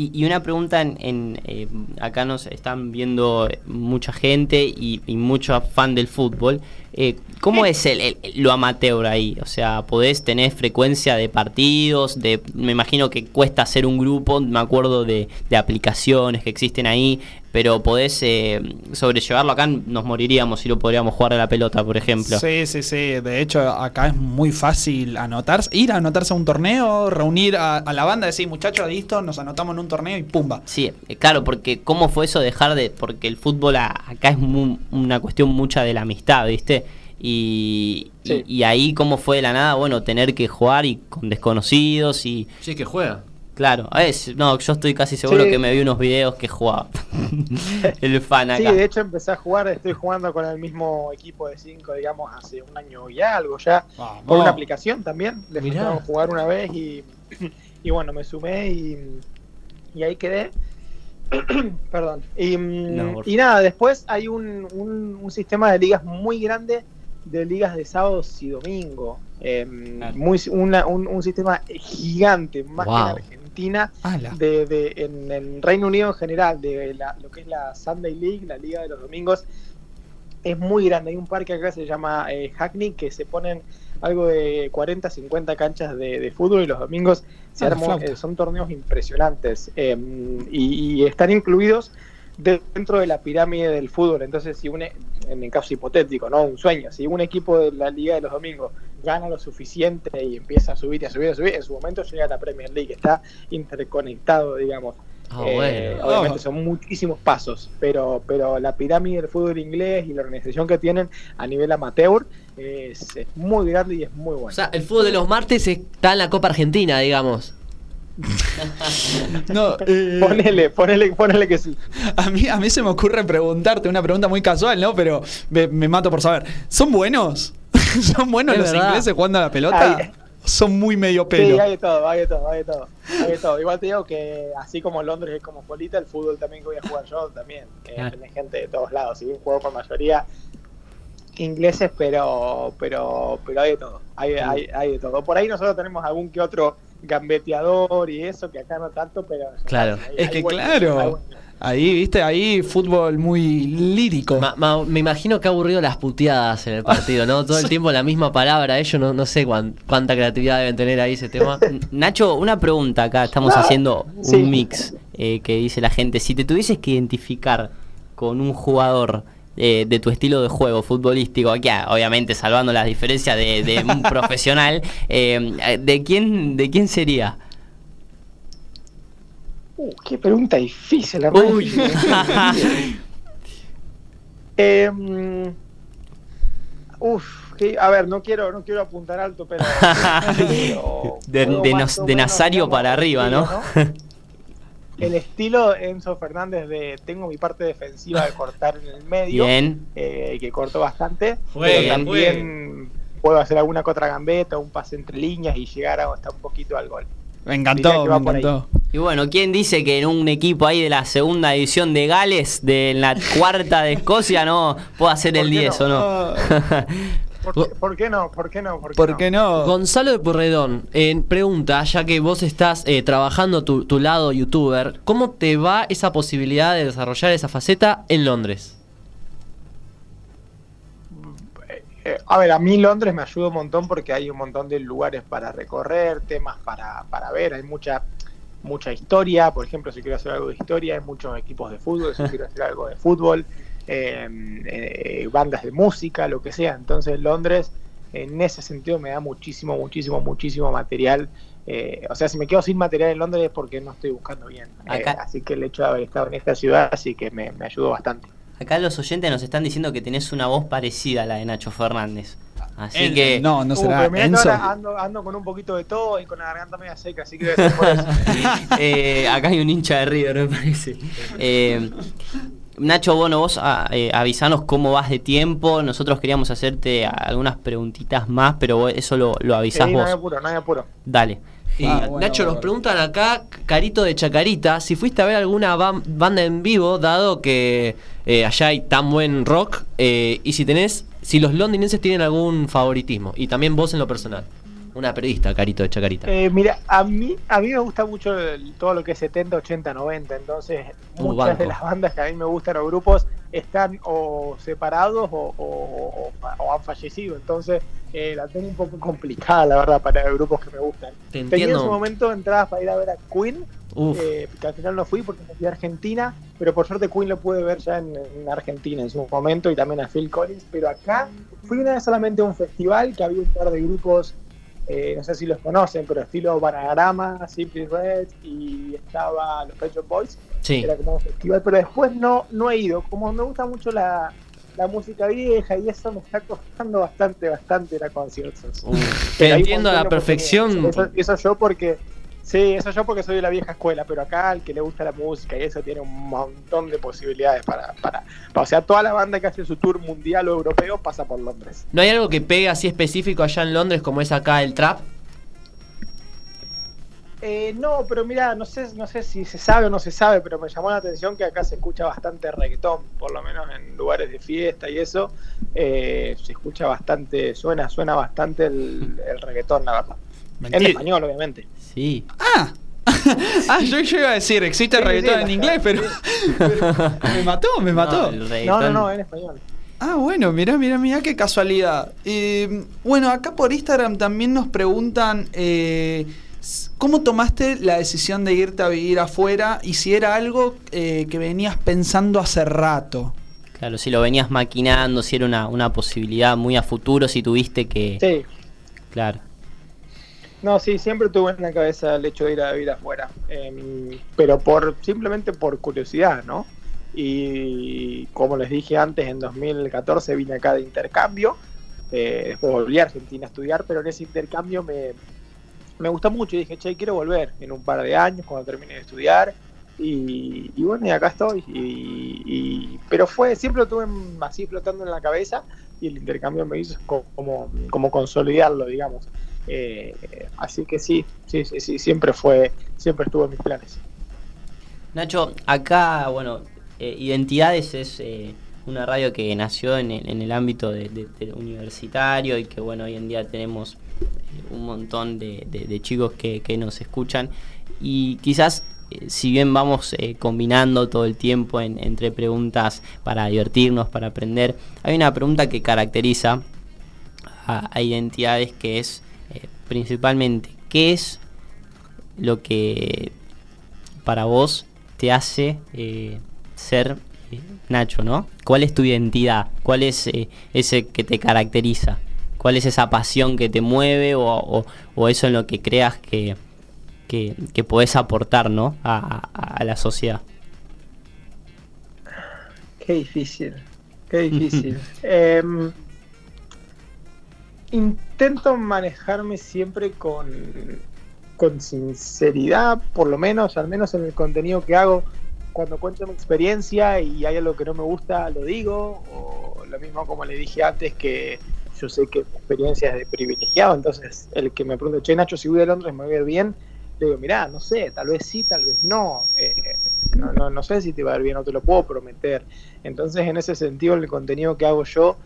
Y, y una pregunta, en, en, eh, acá nos están viendo mucha gente y, y mucho fan del fútbol. Eh, ¿Cómo es el, el- lo amateur ahí? O sea, ¿podés tener frecuencia de partidos? De, me imagino que cuesta hacer un grupo, me acuerdo de, de aplicaciones que existen ahí, pero podés eh, sobrellevarlo acá, nos moriríamos si no podríamos jugar a la pelota, por ejemplo. Sí, sí, sí. De hecho, acá es muy fácil anotarse, ir a anotarse a un torneo, reunir a, a la banda, decir, muchachos, listo, nos anotamos en un torneo y pumba. Sí, eh, claro, porque cómo fue eso dejar de... Porque el fútbol a- acá es mu- una cuestión mucha de la amistad, ¿viste? Y, Sí. y, y ahí cómo fue de la nada, bueno, tener que jugar y con desconocidos y... Sí, que juega. Claro, a veces, no, yo estoy casi seguro Sí. que me vi unos videos que jugaba el fan Sí, acá. de hecho empecé a jugar, estoy jugando con el mismo equipo de 5, digamos, hace un año y algo ya, Vamos. por una aplicación también. Les Mirá. dejaron jugar una vez y, y bueno, me sumé y, y ahí quedé. Perdón. Y, mm, No, y nada, después hay un, un- un sistema de ligas muy grande de ligas de sábados y domingo. Em, Claro. muy, una- un, un sistema gigante, más que en Wow. Argentina de, de- en el Reino Unido en general, de la- lo que es la Sunday League, la Liga de los Domingos, es muy grande. Hay un parque acá que se llama eh, Hackney que se ponen algo de 40, 50 canchas de, de fútbol y los domingos se Ah, flauta. eh, son torneos impresionantes eh, y, y están incluidos dentro de la pirámide del fútbol. Entonces, si un, en el caso hipotético, no un sueño, si un equipo de la Liga de los Domingos gana lo suficiente y empieza a subir y a subir y a subir, en su momento llega a la Premier League, está interconectado, digamos. Ah, Eh, bueno. Obviamente Oh. son muchísimos pasos, pero, pero la pirámide del fútbol inglés y la organización que tienen a nivel amateur es, es muy grande y es muy O buena. sea, el fútbol de los martes está en la Copa Argentina, digamos. No, eh, ponele, ponele, ponele que sí. a, mí, a mí se me ocurre preguntarte una pregunta muy casual, ¿no? Pero me, me mato por saber. ¿Son buenos? ¿Son buenos Es los verdad. ingleses jugando a la pelota? Ay. Son muy medio Sí, pelo. hay de todo, hay de todo, hay de todo, hay de todo. Igual te digo que así como Londres es como Polita, el fútbol también que voy a jugar yo también. Que Claro. tiene gente de todos lados. Si bien juego con mayoría ingleses, pero pero pero hay de todo. Hay, hay, hay de todo. Por ahí nosotros tenemos algún que otro gambeteador y eso, que acá no tanto, pero... Claro. hay- Es hay que buen- claro. hay buen- Ahí, viste, ahí fútbol muy lírico. Ma- ma- me imagino que ha aburrido las puteadas en el partido, ¿no? Todo el tiempo la misma palabra. Ellos no, no sé cuán- cuánta creatividad deben tener ahí ese tema. Nacho, una pregunta acá, estamos haciendo un sí. mix eh, que dice la gente, si te tuvieses que identificar con un jugador eh, de tu estilo de juego futbolístico, aquí ah, obviamente salvando las diferencias de, de un profesional, eh, ¿de quién de quién sería? Uh, qué pregunta difícil, la Uy. Eh, uf, que- a ver, no quiero, no quiero apuntar alto, pero. pero De- de Nazario digamos, para el arriba, ¿no? estilo, El estilo Enzo Fernández de tengo mi parte defensiva de cortar en el medio, Bien, eh, que corto bastante, Jueguen, pero también puedo hacer alguna otra gambeta, un pase entre líneas y llegar a- hasta un poquito al gol. Me encantó, me encantó. y bueno, ¿quién dice que en un equipo ahí de la segunda división de Gales, de la cuarta de Escocia, no pueda hacer ¿Por el qué 10 no? o no? ¿Por qué, por qué no? ¿Por qué no? ¿Por qué, ¿Por no? qué no? Gonzalo de Purredón, eh, pregunta, ya que vos estás eh, trabajando tu, tu lado youtuber, ¿cómo te va esa posibilidad de desarrollar esa faceta en Londres? Eh, a ver, a mí Londres me ayuda un montón porque hay un montón de lugares para recorrer, temas para, para ver, hay mucha mucha historia, por ejemplo, si quiero hacer algo de historia, hay muchos equipos de fútbol, si quiero hacer algo de fútbol, eh, eh, bandas de música, lo que sea. Entonces Londres, en ese sentido, me da muchísimo, muchísimo, muchísimo material. Eh, o sea, si me quedo sin material en Londres es porque no estoy buscando bien. Eh, así que el hecho de haber estado en esta ciudad, así que me, me ayudó bastante. Acá los oyentes nos están diciendo que tenés una voz parecida a la de Nacho Fernández. Así que. No, no Uh, será pero mirá que Enzo. ahora ando, ando con un poquito de todo y con la garganta media seca, así que por eso. Eh, acá hay un hincha de River, me parece. Eh, Nacho, bueno, vos ah, eh, avisanos cómo vas de tiempo. Nosotros queríamos hacerte algunas preguntitas más, pero vos- eso lo, lo avisás Sí, no hay vos. apuro, no hay apuro. Dale. Y Ah, bueno, Nacho, bueno. nos preguntan acá, Carito de Chacarita, si fuiste a ver alguna banda en vivo, dado que eh, allá hay tan buen rock, eh, y si tenés, si los londinenses tienen algún favoritismo, y también vos en lo personal. Una periodista, Carito de Chacarita. Eh, mira, a mí, a mí me gusta mucho el- todo lo que es 70, 80, 90, entonces Uh, muchas banco. de las bandas que a mí me gustan o grupos están o separados o, o- o- o han fallecido. Entonces eh, la tengo un poco complicada, la verdad, para grupos que me gustan. Te Tenía en su momento entradas para ir a ver a Queen, eh, que al final no fui porque me fui a Argentina, pero por suerte Queen lo pude ver ya en, en Argentina en su momento y también a Phil Collins, pero acá fui una vez solamente a un festival que había un par de grupos, eh, no sé si los conocen, pero estilo Banagrama, Simply Red y estaba los Pet Shop Boys, Sí. era como un festival, pero después no, no he ido, como me gusta mucho la, la música vieja y eso me está costando bastante, bastante ir a conciertos. Uf. Te entiendo a la perfección. Eso, eso yo porque. Sí, eso yo porque soy de la vieja escuela, pero acá el que le gusta la música y eso tiene un montón de posibilidades para, para, para- O sea, toda la banda que hace su tour mundial o europeo pasa por Londres. ¿No hay algo que pegue así específico allá en Londres como es acá el trap? Eh, no, pero mira, no sé, no sé si se sabe o no se sabe, pero me llamó la atención que acá se escucha bastante reggaetón, por lo menos en lugares de fiesta y eso. eh, se escucha bastante, suena, suena bastante el, el reggaetón, la verdad. En español, obviamente. Sí. Ah. ah, yo, yo iba a decir, existe Sí, reggaetón sí, en inglés, pero, pero me mató, me mató. No, No, no, en español. Ah, bueno, mirá, mirá, mirá qué casualidad. Eh, bueno, acá por Instagram también nos preguntan eh, cómo tomaste la decisión de irte a vivir afuera y si era algo eh, que venías pensando hace rato. Claro, si lo venías maquinando, si era una, una posibilidad muy a futuro, si tuviste que... Sí, Claro. No, sí, siempre tuve en la cabeza el hecho de ir a vivir afuera, em, pero por simplemente por curiosidad, ¿no? Y como les dije antes, en 2014 vine acá de intercambio, eh, después volví a Argentina a estudiar, pero en ese intercambio me, me gustó mucho y dije, che, quiero volver en un par de años cuando termine de estudiar. Y, bueno, y acá estoy. Y, pero fue, siempre lo tuve así flotando en la cabeza y el intercambio me hizo co- como, como consolidarlo, digamos. Eh, así que sí, sí, sí, sí, siempre fue, siempre estuvo en mis planes. Nacho, acá, bueno, eh, Identidades es eh, una radio que nació en el, ámbito universitario y que, bueno, hoy en día tenemos un montón de, chicos que, nos escuchan. Y quizás, si bien vamos combinando todo el tiempo en- entre preguntas para divertirnos, para aprender, hay una pregunta que caracteriza a, Identidades que es principalmente, ¿qué es lo que para vos te hace eh, ser eh, Nacho, ¿no? ¿Cuál es tu identidad? ¿Cuál es eh, ese que te caracteriza? ¿Cuál es esa pasión que te mueve o, o- o eso en lo que creas que, que, que podés aportar, ¿no? A, a- a la sociedad. Qué difícil, qué difícil. Em, intento manejarme siempre con, con sinceridad, por lo menos, al menos en el contenido que hago. Cuando cuento mi experiencia y hay algo que no me gusta, lo digo. O lo mismo como le dije antes, que yo sé que mi experiencia es de privilegiado. Entonces, el que me pregunta, che, Nacho, si voy a Londres me voy a ir bien. Le digo, mirá, no sé, tal vez sí, tal vez no. Eh, no, no, no sé si te va a ir bien, no te lo puedo prometer. Entonces, en ese sentido, el contenido que hago yo,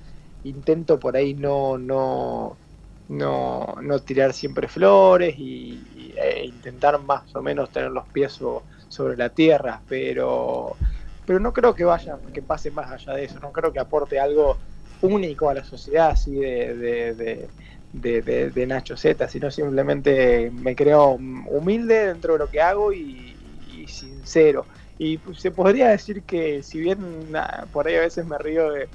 intento por ahí no, no, no, no tirar siempre flores y, e intentar más o menos tener los pies so- sobre la tierra, pero, pero no creo que vaya, que pase más allá de eso, no creo que aporte algo único a la sociedad así de, de, de, de- Nacho Z, sino simplemente me creo humilde dentro de lo que hago y, y sincero. Y se podría decir que si bien por ahí a veces me río de,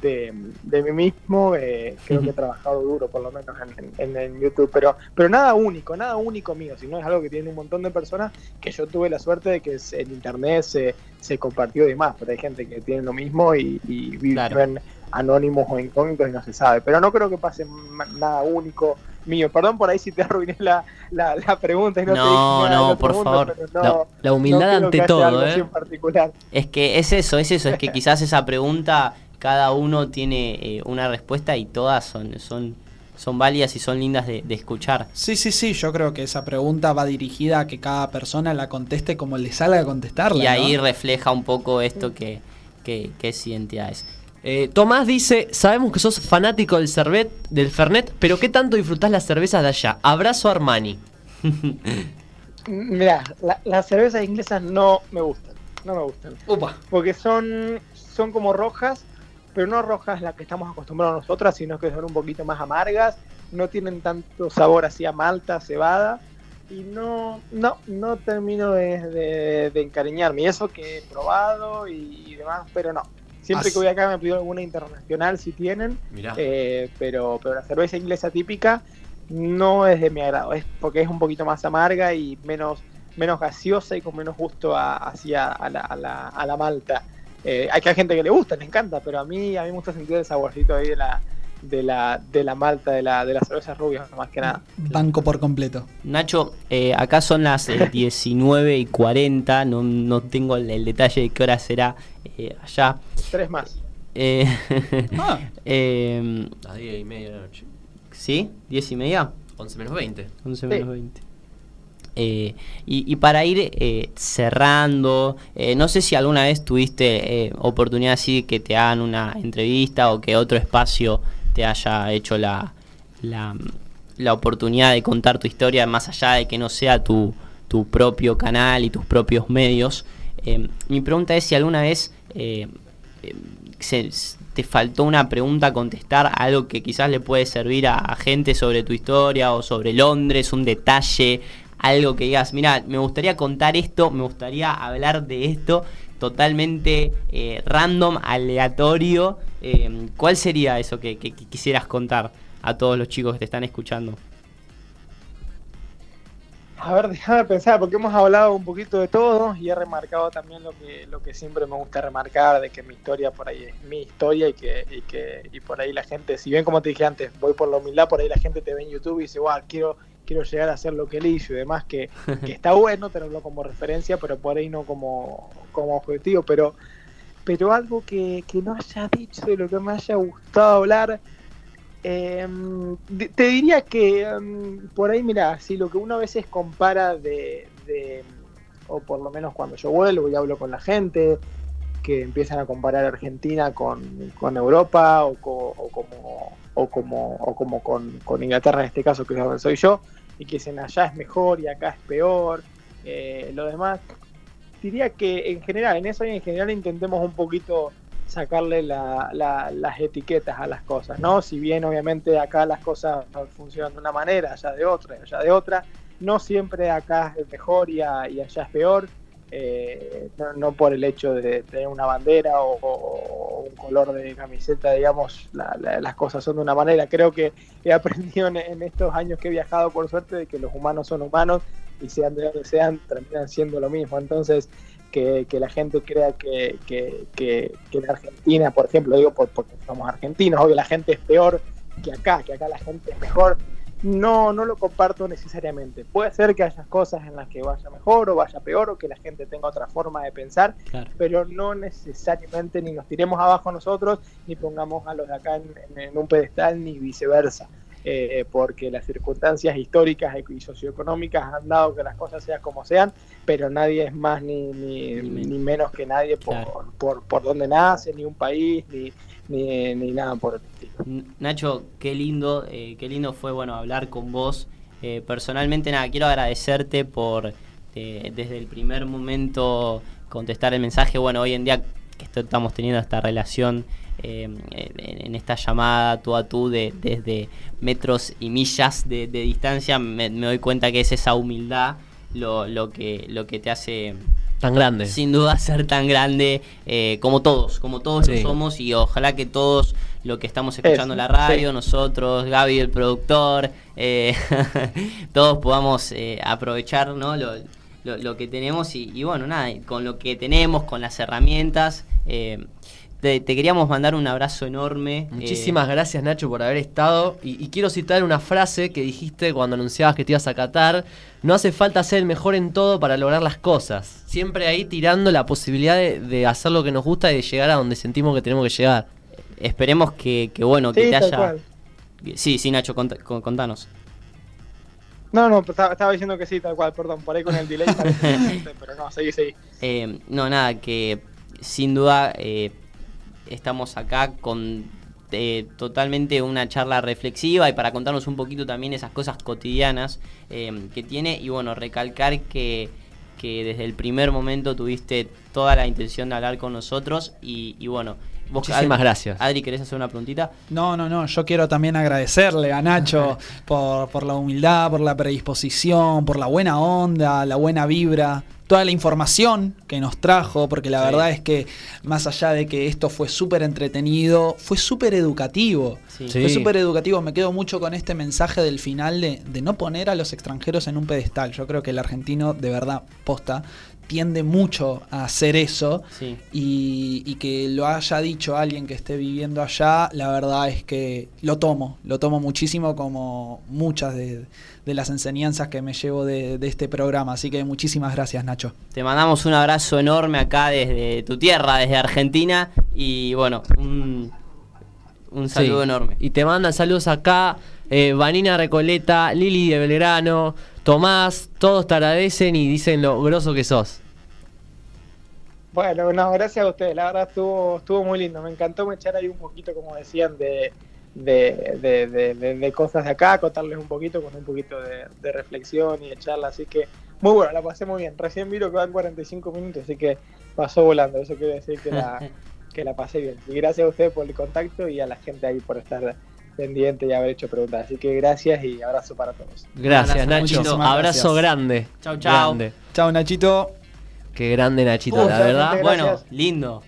de, de mí mismo, eh, creo que he trabajado duro, por lo menos en, en- en YouTube, pero, pero nada único, nada único mío, sino es algo que tiene un montón de personas que yo tuve la suerte de que en internet se, se compartió y demás, pero hay gente que tiene lo mismo y, y viven Claro. anónimos o incógnitos y no se sabe, pero no creo que pase nada único mío. Perdón por ahí si te arruiné la, la, la pregunta y no, te No, del no, por favor. no- La, la humildad no ante todo, ¿eh? en particular. Es que es eso, es eso, es que quizás esa pregunta cada uno tiene eh, una respuesta y todas son, son, son válidas y son lindas de, de escuchar. Sí, sí, sí, yo creo que esa pregunta va dirigida a que cada persona la conteste como le salga a contestarla. Y ahí ¿no? refleja un poco esto que, que, que es identidades. Eh, Tomás dice, sabemos que sos fanático del Cervet, del Fernet, pero ¿qué tanto disfrutás las cervezas de allá? Abrazo Armani. Mira, la- las cervezas inglesas no me gustan. no me gustan. Upa. Porque son, son como rojas, pero no rojas las que estamos acostumbrados nosotras, sino que son un poquito más amargas, no tienen tanto sabor así a malta, cebada, y no, no, no termino de, de- de encariñarme. Y eso que he probado y, y demás, pero no. Siempre As- que voy acá me pido alguna internacional si tienen, eh, pero, pero la cerveza inglesa típica no es de mi agrado, es porque es un poquito más amarga y menos, menos gaseosa y con menos gusto a- hacia a la, a la, a la malta. Eh, hay que hay gente que le gusta, le encanta, pero a mí a mí me gusta sentir el saborcito ahí de la de la de la malta de la de las cervezas rubias más que nada. Banco por completo. Nacho, eh, acá son las eh, 19 y 40, no, no tengo el, el detalle de qué hora será eh, allá. Tres más. Eh, Ah. eh, Las 10 y media de la noche. ¿Sí? ¿10 y media? 11 menos 20. 11 Sí. menos 20. Eh, y, para ir eh, cerrando, eh, no sé si alguna vez tuviste oportunidad así que te hagan una entrevista o que otro espacio te haya hecho la, la, la oportunidad de contar tu historia, más allá de que no sea tu, tu propio canal y tus propios medios. Mi pregunta es si alguna vez se- te faltó una pregunta a contestar, algo que quizás le puede servir a gente sobre tu historia o sobre Londres, un detalle, algo que digas, mira, me gustaría contar esto, me gustaría hablar de esto, totalmente eh, random, aleatorio. Eh, ¿Cuál sería eso que, que- que quisieras contar a todos los chicos que te están escuchando? A ver, déjame pensar, porque hemos hablado un poquito de todo y he remarcado también lo que, lo que siempre me gusta remarcar, de que mi historia por ahí es mi historia y que, y que y por ahí la gente, si bien como te dije antes, voy por la humildad, por ahí la gente te ve en YouTube y dice, wow, quiero, quiero llegar a hacer lo que él hizo y demás, que, que está bueno tenerlo como referencia, pero por ahí no como, como objetivo, pero, pero algo que, que no haya dicho de lo que me haya gustado hablar. De- te diría que em, por ahí, mira, si lo que uno a veces compara de, de- o por lo menos cuando yo vuelvo y hablo con la gente, que empiezan a comparar Argentina con, con Europa o, co- o como, o como, o como con, con Inglaterra en este caso, que es donde soy yo, y que dicen allá es mejor y acá es peor, eh, lo demás. Diría que en general, en eso en general intentemos un poquito sacarle la- la- las etiquetas a las cosas, ¿no? Si bien obviamente acá las cosas funcionan de una manera, allá de otra, allá de otra, no siempre acá es mejor y allá es peor, eh, no, no por el hecho de tener una bandera o, un color de camiseta, digamos, la- la- las cosas son de una manera. Creo que he aprendido en, estos años que he viajado, por suerte, de que los humanos son humanos y sean de donde sean, terminan siendo lo mismo. Entonces, que, la gente crea que, que, que- en Argentina, por ejemplo, digo por- porque somos argentinos, obvio la gente es peor que acá, que acá la gente es mejor. No, no lo comparto necesariamente. Puede ser que haya cosas en las que vaya mejor o vaya peor o que la gente tenga otra forma de pensar, Claro. pero no necesariamente ni nos tiremos abajo nosotros ni pongamos a los de acá en, en- en un pedestal ni viceversa. Eh, porque las circunstancias históricas y socioeconómicas han dado que las cosas sean como sean, pero nadie es más ni, ni, Ni menos. ni menos que nadie por, Claro. por, por donde nace, ni un país, ni, ni, ni nada por el estilo. Nacho, qué lindo, eh, qué lindo fue bueno hablar con vos. Eh, personalmente, nada, quiero agradecerte por desde el primer momento contestar el mensaje. Bueno, hoy en día que estamos teniendo esta relación eh, en, esta llamada tú a tú de, desde metros y millas de, de distancia, me, me doy cuenta que es esa humildad lo, lo que lo que te hace Tan grande. sin duda ser tan grande eh, como todos, como todos lo somos y ojalá que todos lo que estamos escuchando en la radio, sí. nosotros, Gaby el productor, eh, todos podamos eh, aprovechar ¿no? lo, lo- lo que tenemos y, y bueno, nada, con lo que tenemos, con las herramientas. eh, te, te queríamos mandar un abrazo enorme. eh, Muchísimas gracias Nacho por haber estado y, y quiero citar una frase que dijiste cuando anunciabas que te ibas a Qatar. No hace falta ser el mejor en todo para lograr las cosas. Siempre ahí tirando la posibilidad de, de hacer lo que nos gusta y de llegar a donde sentimos que tenemos que llegar. Esperemos que, que, bueno, que Sí, te tal haya... cual. Sí, sí, Nacho, cont- con- contanos. No, no, estaba, diciendo que sí, tal cual, perdón, por ahí con el delay, pero no, seguí, seguí. Eh, no, nada, que sin duda eh, estamos acá con eh, totalmente una charla reflexiva y para contarnos un poquito también esas cosas cotidianas eh, que tiene y bueno, recalcar que, que desde el primer momento tuviste toda la intención de hablar con nosotros y, y bueno. vos, Muchísimas Adri- gracias. Adri, ¿querés hacer una preguntita? No, no, no. Yo quiero también agradecerle a Nacho por, por la humildad, por la predisposición, por la buena onda, la buena vibra, toda la información que nos trajo, porque la Sí. verdad es que más allá de que esto fue súper entretenido, fue súper educativo. Sí. Fue súper educativo. Me quedo mucho con este mensaje del final de, de no poner a los extranjeros en un pedestal. Yo creo que el argentino, de verdad, posta, tiende mucho a hacer eso. Sí. Y, y que lo haya dicho alguien que esté viviendo allá, la verdad es que lo tomo, lo tomo muchísimo como muchas de, de las enseñanzas que me llevo de, de este programa. Así que muchísimas gracias, Nacho. Te mandamos un abrazo enorme acá desde tu tierra, desde Argentina. Y bueno, un, un saludo Sí. enorme. Y te mandan saludos acá, eh, Vanina Recoleta, Lili de Belgrano, Tomás, todos te agradecen y dicen lo groso que sos. Bueno, no, gracias a ustedes. La verdad estuvo, estuvo muy lindo. Me encantó me echar ahí un poquito, como decían, de, de, de, de- de- cosas de acá, contarles un poquito con un poquito de, reflexión y de charla. Así que muy bueno, la pasé muy bien. Recién viro que van 45 minutos, así que pasó volando. Eso quiere decir que la, que la pasé bien. Y gracias a ustedes por el contacto y a la gente ahí por estar pendiente y haber hecho preguntas. Así que gracias y abrazo para todos. Gracias, Nacho. muchísimas Abrazo gracias. grande. Chau, chau. Chao, Nachito. Qué grande Nachito, la verdad. Bueno, lindo.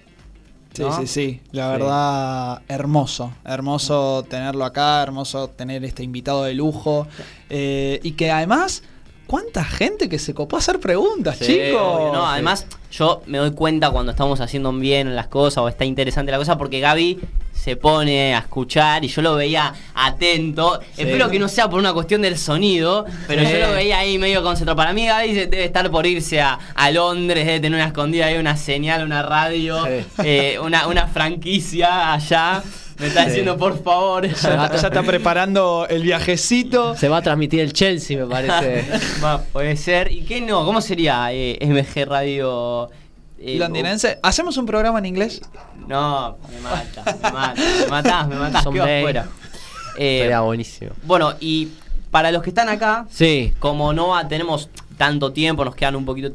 Sí, ¿No? sí, sí. La Sí. verdad, hermoso. Hermoso tenerlo acá, hermoso tener este invitado de lujo. Eh, y que además, ¿cuánta gente que se copó a hacer preguntas, Sí, chicos? Obvio, no, además, yo me doy cuenta cuando estamos haciendo bien las cosas o está interesante la cosa porque Gaby se pone a escuchar y yo lo veía atento. Espero que no sea por una cuestión del sonido, pero Sí. yo lo veía ahí medio concentrado. Para mí, Gaby se- debe estar por irse a, a Londres, debe tener una escondida ahí, una señal, una radio, Sí. eh, una, una franquicia allá. Me está Sí. diciendo, por favor. Ya, ya está preparando el viajecito. Se va a transmitir el Chelsea, me parece. Va, puede ser. ¿Y qué no? ¿Cómo sería eh, MG Radio? eh, Londinense. ¿Hacemos un programa en inglés? No, me mata, me mata, me matás, me matás, quedo afuera. Eh, Sería buenísimo. bueno, y para los que están acá, Sí. como no tenemos tanto tiempo, nos quedan un poquito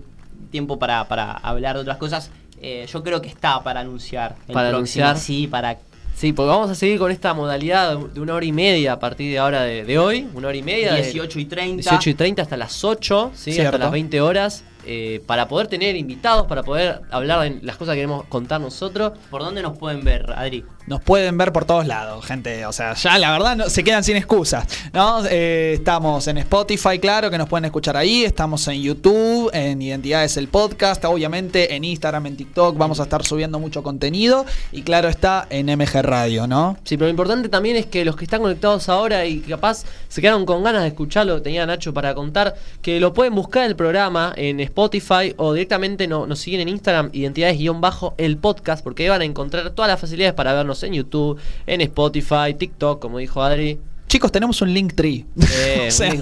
tiempo para, para hablar de otras cosas, eh, yo creo que está para anunciar. el Para próximo, anunciar. Sí, para... Sí, porque vamos a seguir con esta modalidad de una hora y media a partir de ahora de, de hoy. Una hora y media. de- 18 y 30. 18 y 30 hasta las 8, ¿sí? Cierto. hasta las 20 horas, eh, para poder tener invitados, para poder hablar de las cosas que queremos contar nosotros. ¿Por dónde nos pueden ver, Adri? Nos pueden ver por todos lados, gente. O sea, ya la verdad se quedan sin excusas. ¿no? Eh, estamos en Spotify, claro, que nos pueden escuchar ahí. Estamos en YouTube, en Identidades el Podcast. Obviamente en Instagram, en TikTok. Vamos a estar subiendo mucho contenido. Y claro está en MG Radio, ¿no? Sí, pero lo importante también es que los que están conectados ahora y capaz se quedaron con ganas de escuchar lo que tenía Nacho para contar, que lo pueden buscar el programa en Spotify o directamente no- nos siguen en Instagram, identidades-el podcast, porque ahí van a encontrar todas las facilidades para vernos en YouTube, en Spotify, TikTok, como dijo Adri. Chicos, tenemos un link tree. Eh, O sea, y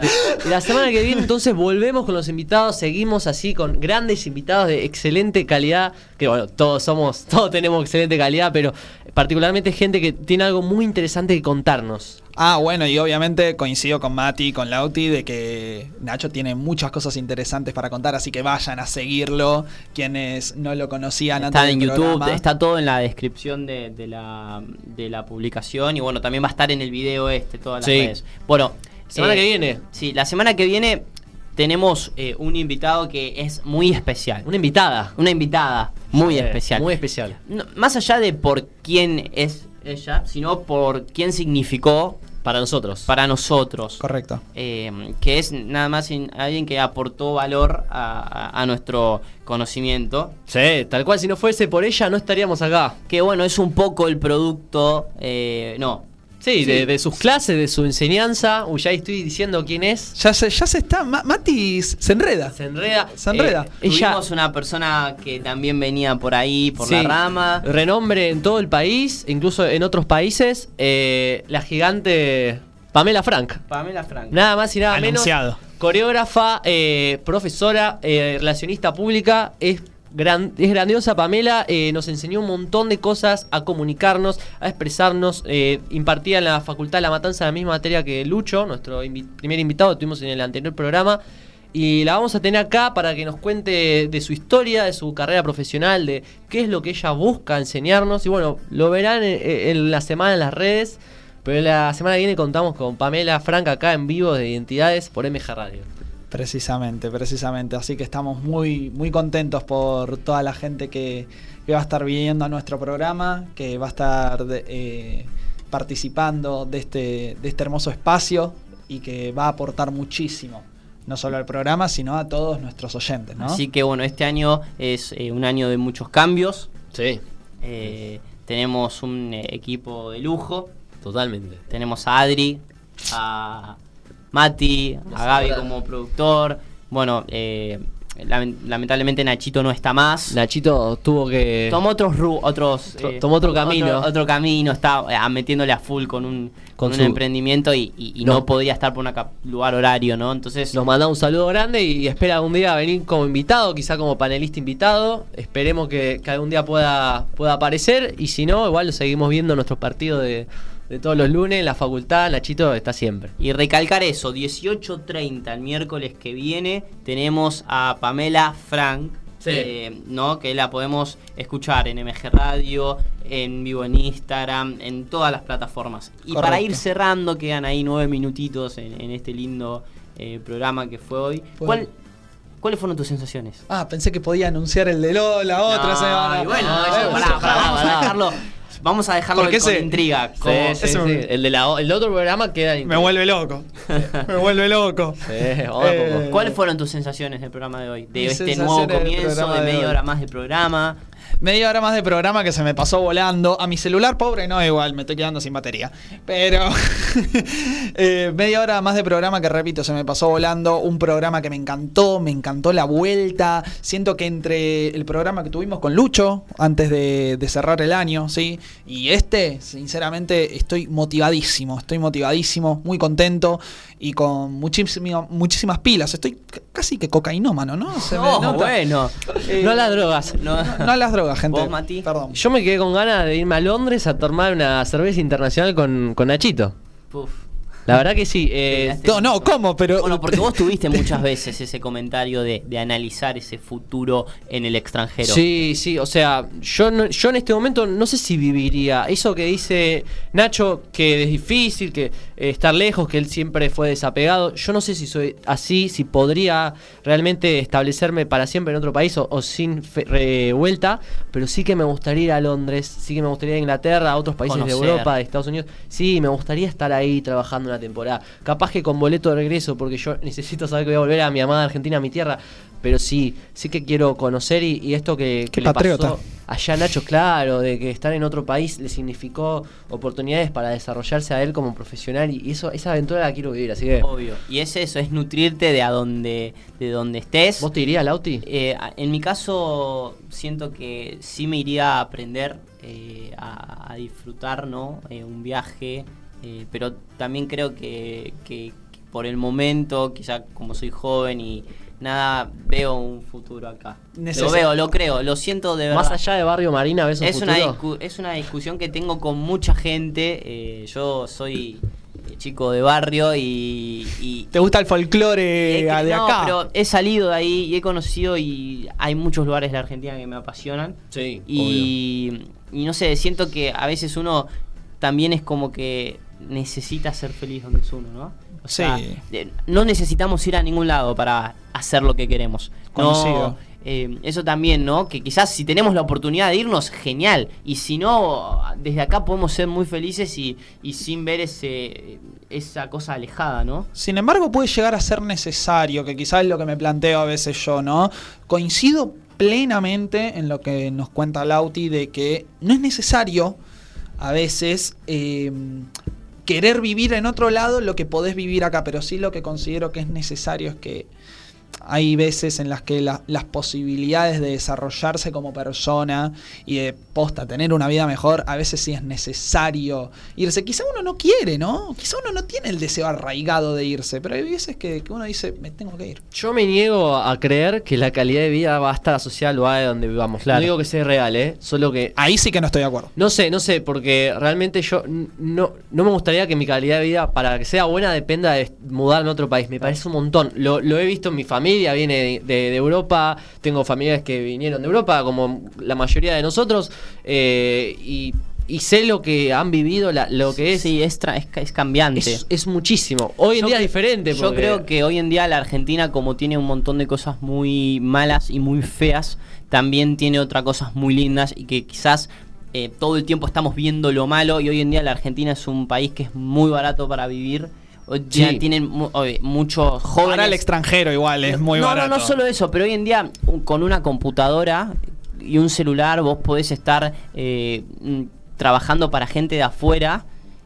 la semana que viene entonces volvemos con los invitados, seguimos así con grandes invitados de excelente calidad, que bueno, todos somos, todos tenemos excelente calidad, pero particularmente gente que tiene algo muy interesante que contarnos. Ah, bueno, y obviamente coincido con Mati y con Lauti de que Nacho tiene muchas cosas interesantes para contar, así que vayan a seguirlo. Quienes no lo conocían antes Está del en YouTube, programa. está todo en la descripción de, de la, de la publicación y bueno, también va a estar en el video este, todas las Sí. redes. Bueno, Semana eh, que viene. Sí, la semana que viene tenemos eh, un invitado que es muy especial. Una invitada. Una invitada muy especial. Muy especial. No, más allá de por quién es ella, sino por quién significó Para nosotros. para nosotros. Correcto. Eh, que es nada más alguien que aportó valor a, a- a nuestro conocimiento. Sí, tal cual, si no fuese por ella no estaríamos acá. Que bueno, es un poco el producto. eh, no. Sí, De, de sus clases, de su enseñanza. Uy, ya estoy diciendo quién es. Ya se, ya se está. Ma- Mati se enreda. Se enreda. Se enreda. Eh, Tuvimos una persona que también venía por ahí, por Sí. la rama. Renombre en todo el país, incluso en otros países. eh, la gigante Pamela Frank. Pamela Frank. Nada más y nada Anunciado. menos. Coreógrafa, eh, profesora, eh, relacionista pública. Es, es grandiosa Pamela. eh, nos enseñó un montón de cosas a comunicarnos, a expresarnos. eh, impartía en la Facultad de La Matanza la misma materia que Lucho, nuestro primer invitado que tuvimos en el anterior programa. Y la vamos a tener acá para que nos cuente de su historia, de su carrera profesional, de qué es lo que ella busca enseñarnos. Y bueno, lo verán en, en la semana en las redes. Pero la semana que viene contamos con Pamela Franca acá en vivo de Identidades por MG Radio. Precisamente, precisamente. Así que estamos muy, muy contentos por toda la gente que, que va a estar viniendo a nuestro programa, que va a estar de- eh, participando de este, de este hermoso espacio y que va a aportar muchísimo, no solo al programa, sino a todos nuestros oyentes, ¿no? Así que bueno, este año es eh, un año de muchos cambios. Sí, Eh, tenemos un eh, equipo de lujo. totalmente. Tenemos a Adri, a Mati, a Gaby como productor. Bueno, eh, lamen- lamentablemente Nachito no está más. Nachito tuvo que. Tomó otros otros To- tomó otro camino. otro, otro camino está eh, metiéndole a full con un Con con, un su- emprendimiento y, y- y no. No. podía estar por un lugar horario no entonces Nos manda un saludo grande y espera algún día venir como invitado, quizá como panelista invitado. Esperemos que, que algún día pueda, pueda aparecer. Y si no, igual lo seguimos viendo en nuestros partidos de, de todos los lunes en la facultad. Nachito está siempre. y recalcar eso 18.30 el miércoles que viene tenemos a Pamela Frank Sí. eh, no que la podemos escuchar en MG Radio en vivo en Instagram en todas las plataformas y para ir cerrando quedan ahí nueve minutitos en, en este lindo eh, programa que fue hoy Fue- ¿Cuál- ¿cuáles fueron tus sensaciones? Ah, pensé que podía anunciar el de lo- la otra No, semana. y bueno, No, eso, no, pará, pará, vamos a dejarlo. Vamos a dejarlo Porque con ese- intriga. Sí, como- sí, ese sí. me- El, de la, el otro programa queda Me vuelve loco. Me vuelve loco. Eh. ¿Cuáles fueron tus sensaciones del programa de hoy? De este nuevo comienzo, de de media hoy. hora más de programa. Media hora más de programa que se me pasó volando. A mi celular pobre no, igual, me estoy quedando sin batería. Pero eh, media hora más de programa que repito, se me pasó volando. Un programa que me encantó, me encantó la vuelta. Siento que entre el programa que tuvimos con Lucho, antes de, de cerrar el año, ¿sí? Y este, sinceramente, estoy motivadísimo. Estoy motivadísimo, muy contento y con muchísimo- muchísimas pilas. Estoy casi que cocainómano, ¿no? Se No, nota. bueno. Eh, No a las drogas. No, no a las drogas, gente. ¿Vos, Mati? Perdón. Yo me quedé con ganas de irme a Londres a tomar una cerveza internacional con, con Nachito. Puf. La verdad que sí. eh, No, no, ¿cómo? Pero. Bueno, porque vos tuviste muchas veces ese comentario de, de analizar ese futuro en el extranjero. Sí, sí, o sea, yo, no- yo en este momento no sé si viviría. Eso que dice Nacho, que es difícil, que eh, estar lejos, que él siempre fue desapegado. Yo no sé si soy así, si podría realmente establecerme para siempre en otro país o, o sin vuelta, pero sí que me gustaría ir a Londres, sí que me gustaría ir a Inglaterra, a otros países de. Europa, de Estados Unidos. Sí, me gustaría estar ahí trabajando una temporada. Capaz que con boleto de regreso, porque yo necesito saber que voy a volver a mi amada Argentina, a mi tierra. Pero sí, sí que quiero conocer y, y esto que, que le patriota. pasó allá a Nacho, claro, de que estar en otro país le significó oportunidades para desarrollarse a él como profesional y eso esa aventura la quiero vivir, así que Obvio. Y es eso, es nutrirte de a donde, de donde estés. ¿Vos te irías, Lauti? Eh, en mi caso, siento que sí me iría a aprender, eh, a, a disfrutar, ¿no? Eh, un viaje, eh, pero también creo que, que- que por el momento, quizá como soy joven y nada, veo un futuro acá. Neces- Lo veo, lo creo, lo siento de verdad. Más allá de Barrio Marina, ¿ves un es, una futuro? discu- es una discusión que tengo con mucha gente. eh, yo soy eh, chico de barrio y- y ¿Te gusta el folclore He que- de no, acá? pero he salido de ahí y he conocido y hay muchos lugares de la Argentina que me apasionan. Sí, Y, y no sé, siento que a veces uno también es como que necesita ser feliz donde es uno, ¿no? O sea, Sí. no necesitamos ir a ningún lado para hacer lo que queremos. No, eh, eso también, ¿no? Que quizás si tenemos la oportunidad de irnos, genial. Y si no, desde acá podemos ser muy felices y, y sin ver ese, esa cosa alejada, ¿no? Sin embargo, puede llegar a ser necesario, que quizás es lo que me planteo a veces yo, ¿no? Coincido plenamente en lo que nos cuenta Lauti de que no es necesario a veces eh, querer vivir en otro lado lo que podés vivir acá, pero sí lo que considero que es necesario es que hay veces en las que la- las posibilidades de desarrollarse como persona y de posta tener una vida mejor, a veces sí es necesario irse. Quizá uno no quiere, ¿no? Quizá uno no tiene el deseo arraigado de irse, pero hay veces que, que uno dice, me tengo que ir. Yo me niego a creer que la calidad de vida va a estar asociada al lugar de donde vivamos. Claro. No digo que sea real, ¿eh? Solo que Ahí sí que no estoy de acuerdo. No sé, no sé, porque realmente yo no, no me gustaría que mi calidad de vida, para que sea buena, dependa de mudarme a otro país. Me parece un montón. Lo, lo he visto en mi familia, familia viene de, de- de Europa, tengo familiares que vinieron de Europa, como la mayoría de nosotros, eh, y, y sé lo que han vivido, la- lo que es. Sí, es, tra- es, ca- es cambiante. es, es muchísimo. Hoy en Yo día es diferente. Yo creo que hoy en día la Argentina, como tiene un montón de cosas muy malas y muy feas, también tiene otras cosas muy lindas y que quizás eh, todo el tiempo estamos viendo lo malo y hoy en día la Argentina es un país que es muy barato para vivir. Día Sí. tienen muchos jóvenes. Para el extranjero igual, es muy no, barato. No, no solo eso, pero hoy en día con una computadora y un celular vos podés estar eh, mm, trabajando para gente de afuera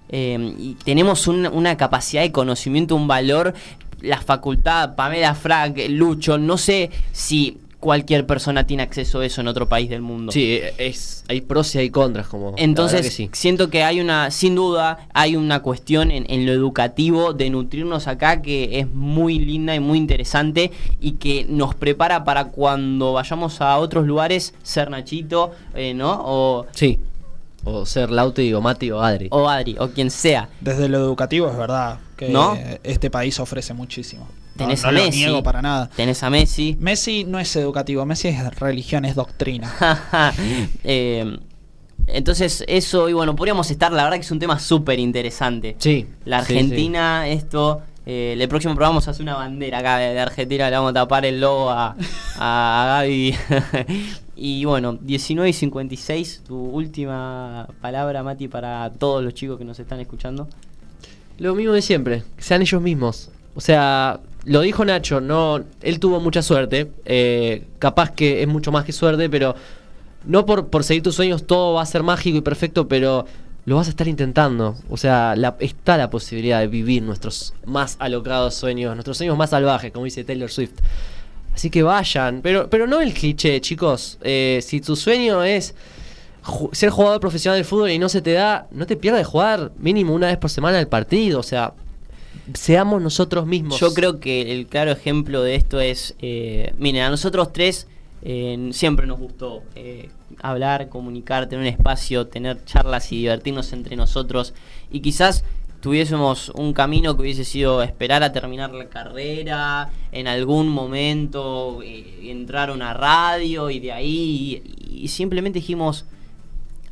eh, y tenemos un- una capacidad de conocimiento, un valor, la facultad, Pamela Frank, Lucho, no sé si cualquier persona tiene acceso a eso en otro país del mundo. Sí, es, hay pros y hay contras, como. Entonces, que sí. siento que hay una, sin duda, hay una cuestión en, en lo educativo de nutrirnos acá que es muy linda y muy interesante y que nos prepara para cuando vayamos a otros lugares ser Nachito, eh, ¿no? O, Sí. O ser Lauti o Mati o Adri. o Adri, o quien sea. Desde lo educativo es verdad que ¿No? este país ofrece muchísimo. No, Tenés no a lo Messi. niego para nada. Tenés a Messi. Messi no es educativo, Messi es religión, es doctrina. Eh, entonces, eso, y bueno, podríamos estar, la verdad que es un tema súper interesante. Sí. La sí, sí. Argentina, esto. eh, el próximo programa vamos a hacer una bandera acá de, de Argentina, le vamos a tapar el logo a, a Gaby. y bueno, 19 y 56, tu última palabra, Mati, para todos los chicos que nos están escuchando. Lo mismo de siempre, que sean ellos mismos. O sea, lo dijo Nacho, no, él tuvo mucha suerte. eh, capaz que es mucho más que suerte, pero no por, por seguir tus sueños todo va a ser mágico y perfecto, pero lo vas a estar intentando. O sea, la- está la posibilidad de vivir nuestros más alocados sueños, nuestros sueños más salvajes, como dice Taylor Swift. Así que vayan, pero, pero no el cliché, chicos. Eh, si tu sueño es ser jugador profesional del fútbol y no se te da, no te pierdas de jugar mínimo una vez por semana el partido. O sea, seamos nosotros mismos. Yo creo que el claro ejemplo de esto es, eh, miren, a nosotros tres eh, siempre nos gustó eh, hablar, comunicar, tener un espacio, tener charlas y divertirnos entre nosotros. Y quizás tuviésemos un camino que hubiese sido esperar a terminar la carrera, en algún momento eh, entrar a una radio y de ahí, y, y simplemente dijimos,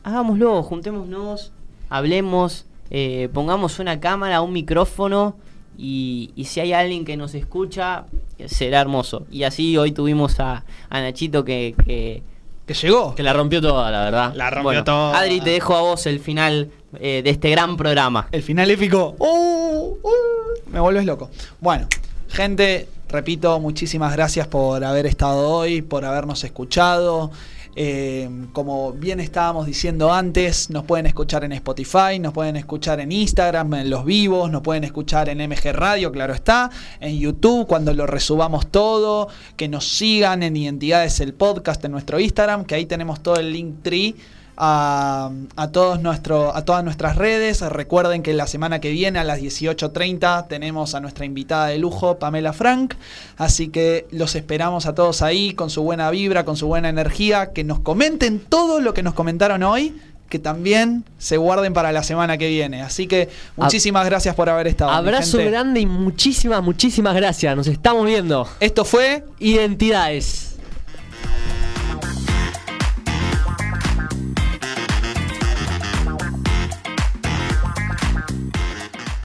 hagámoslo, juntémonos, hablemos, eh, pongamos una cámara, un micrófono y, y si hay alguien que nos escucha, será hermoso. Y así hoy tuvimos a, a Nachito que, que, que llegó. Que la rompió toda, la verdad. La rompió bueno, toda. Adri, te dejo a vos el final eh, de este gran programa. El final épico. ¡Uh! ¡Uh! me vuelves loco. Bueno, gente, repito, muchísimas gracias por haber estado hoy, por habernos escuchado. Eh, como bien estábamos diciendo antes, nos pueden escuchar en Spotify, nos pueden escuchar en Instagram, en los vivos, nos pueden escuchar en MG Radio, claro está, en YouTube cuando lo resubamos todo, que nos sigan en Identidades el podcast en nuestro Instagram, que ahí tenemos todo el link tree a, a, todos nuestro, a todas nuestras redes. Recuerden que la semana que viene a las 18.30 tenemos a nuestra invitada de lujo, Pamela Frank. Así que los esperamos a todos ahí con su buena vibra, con su buena energía. Que nos comenten todo lo que nos comentaron hoy. Que también se guarden para la semana que viene. Así que muchísimas gracias por haber estado. Abrazo grande y muchísimas, muchísimas gracias. Nos estamos viendo. Esto fue Identidades.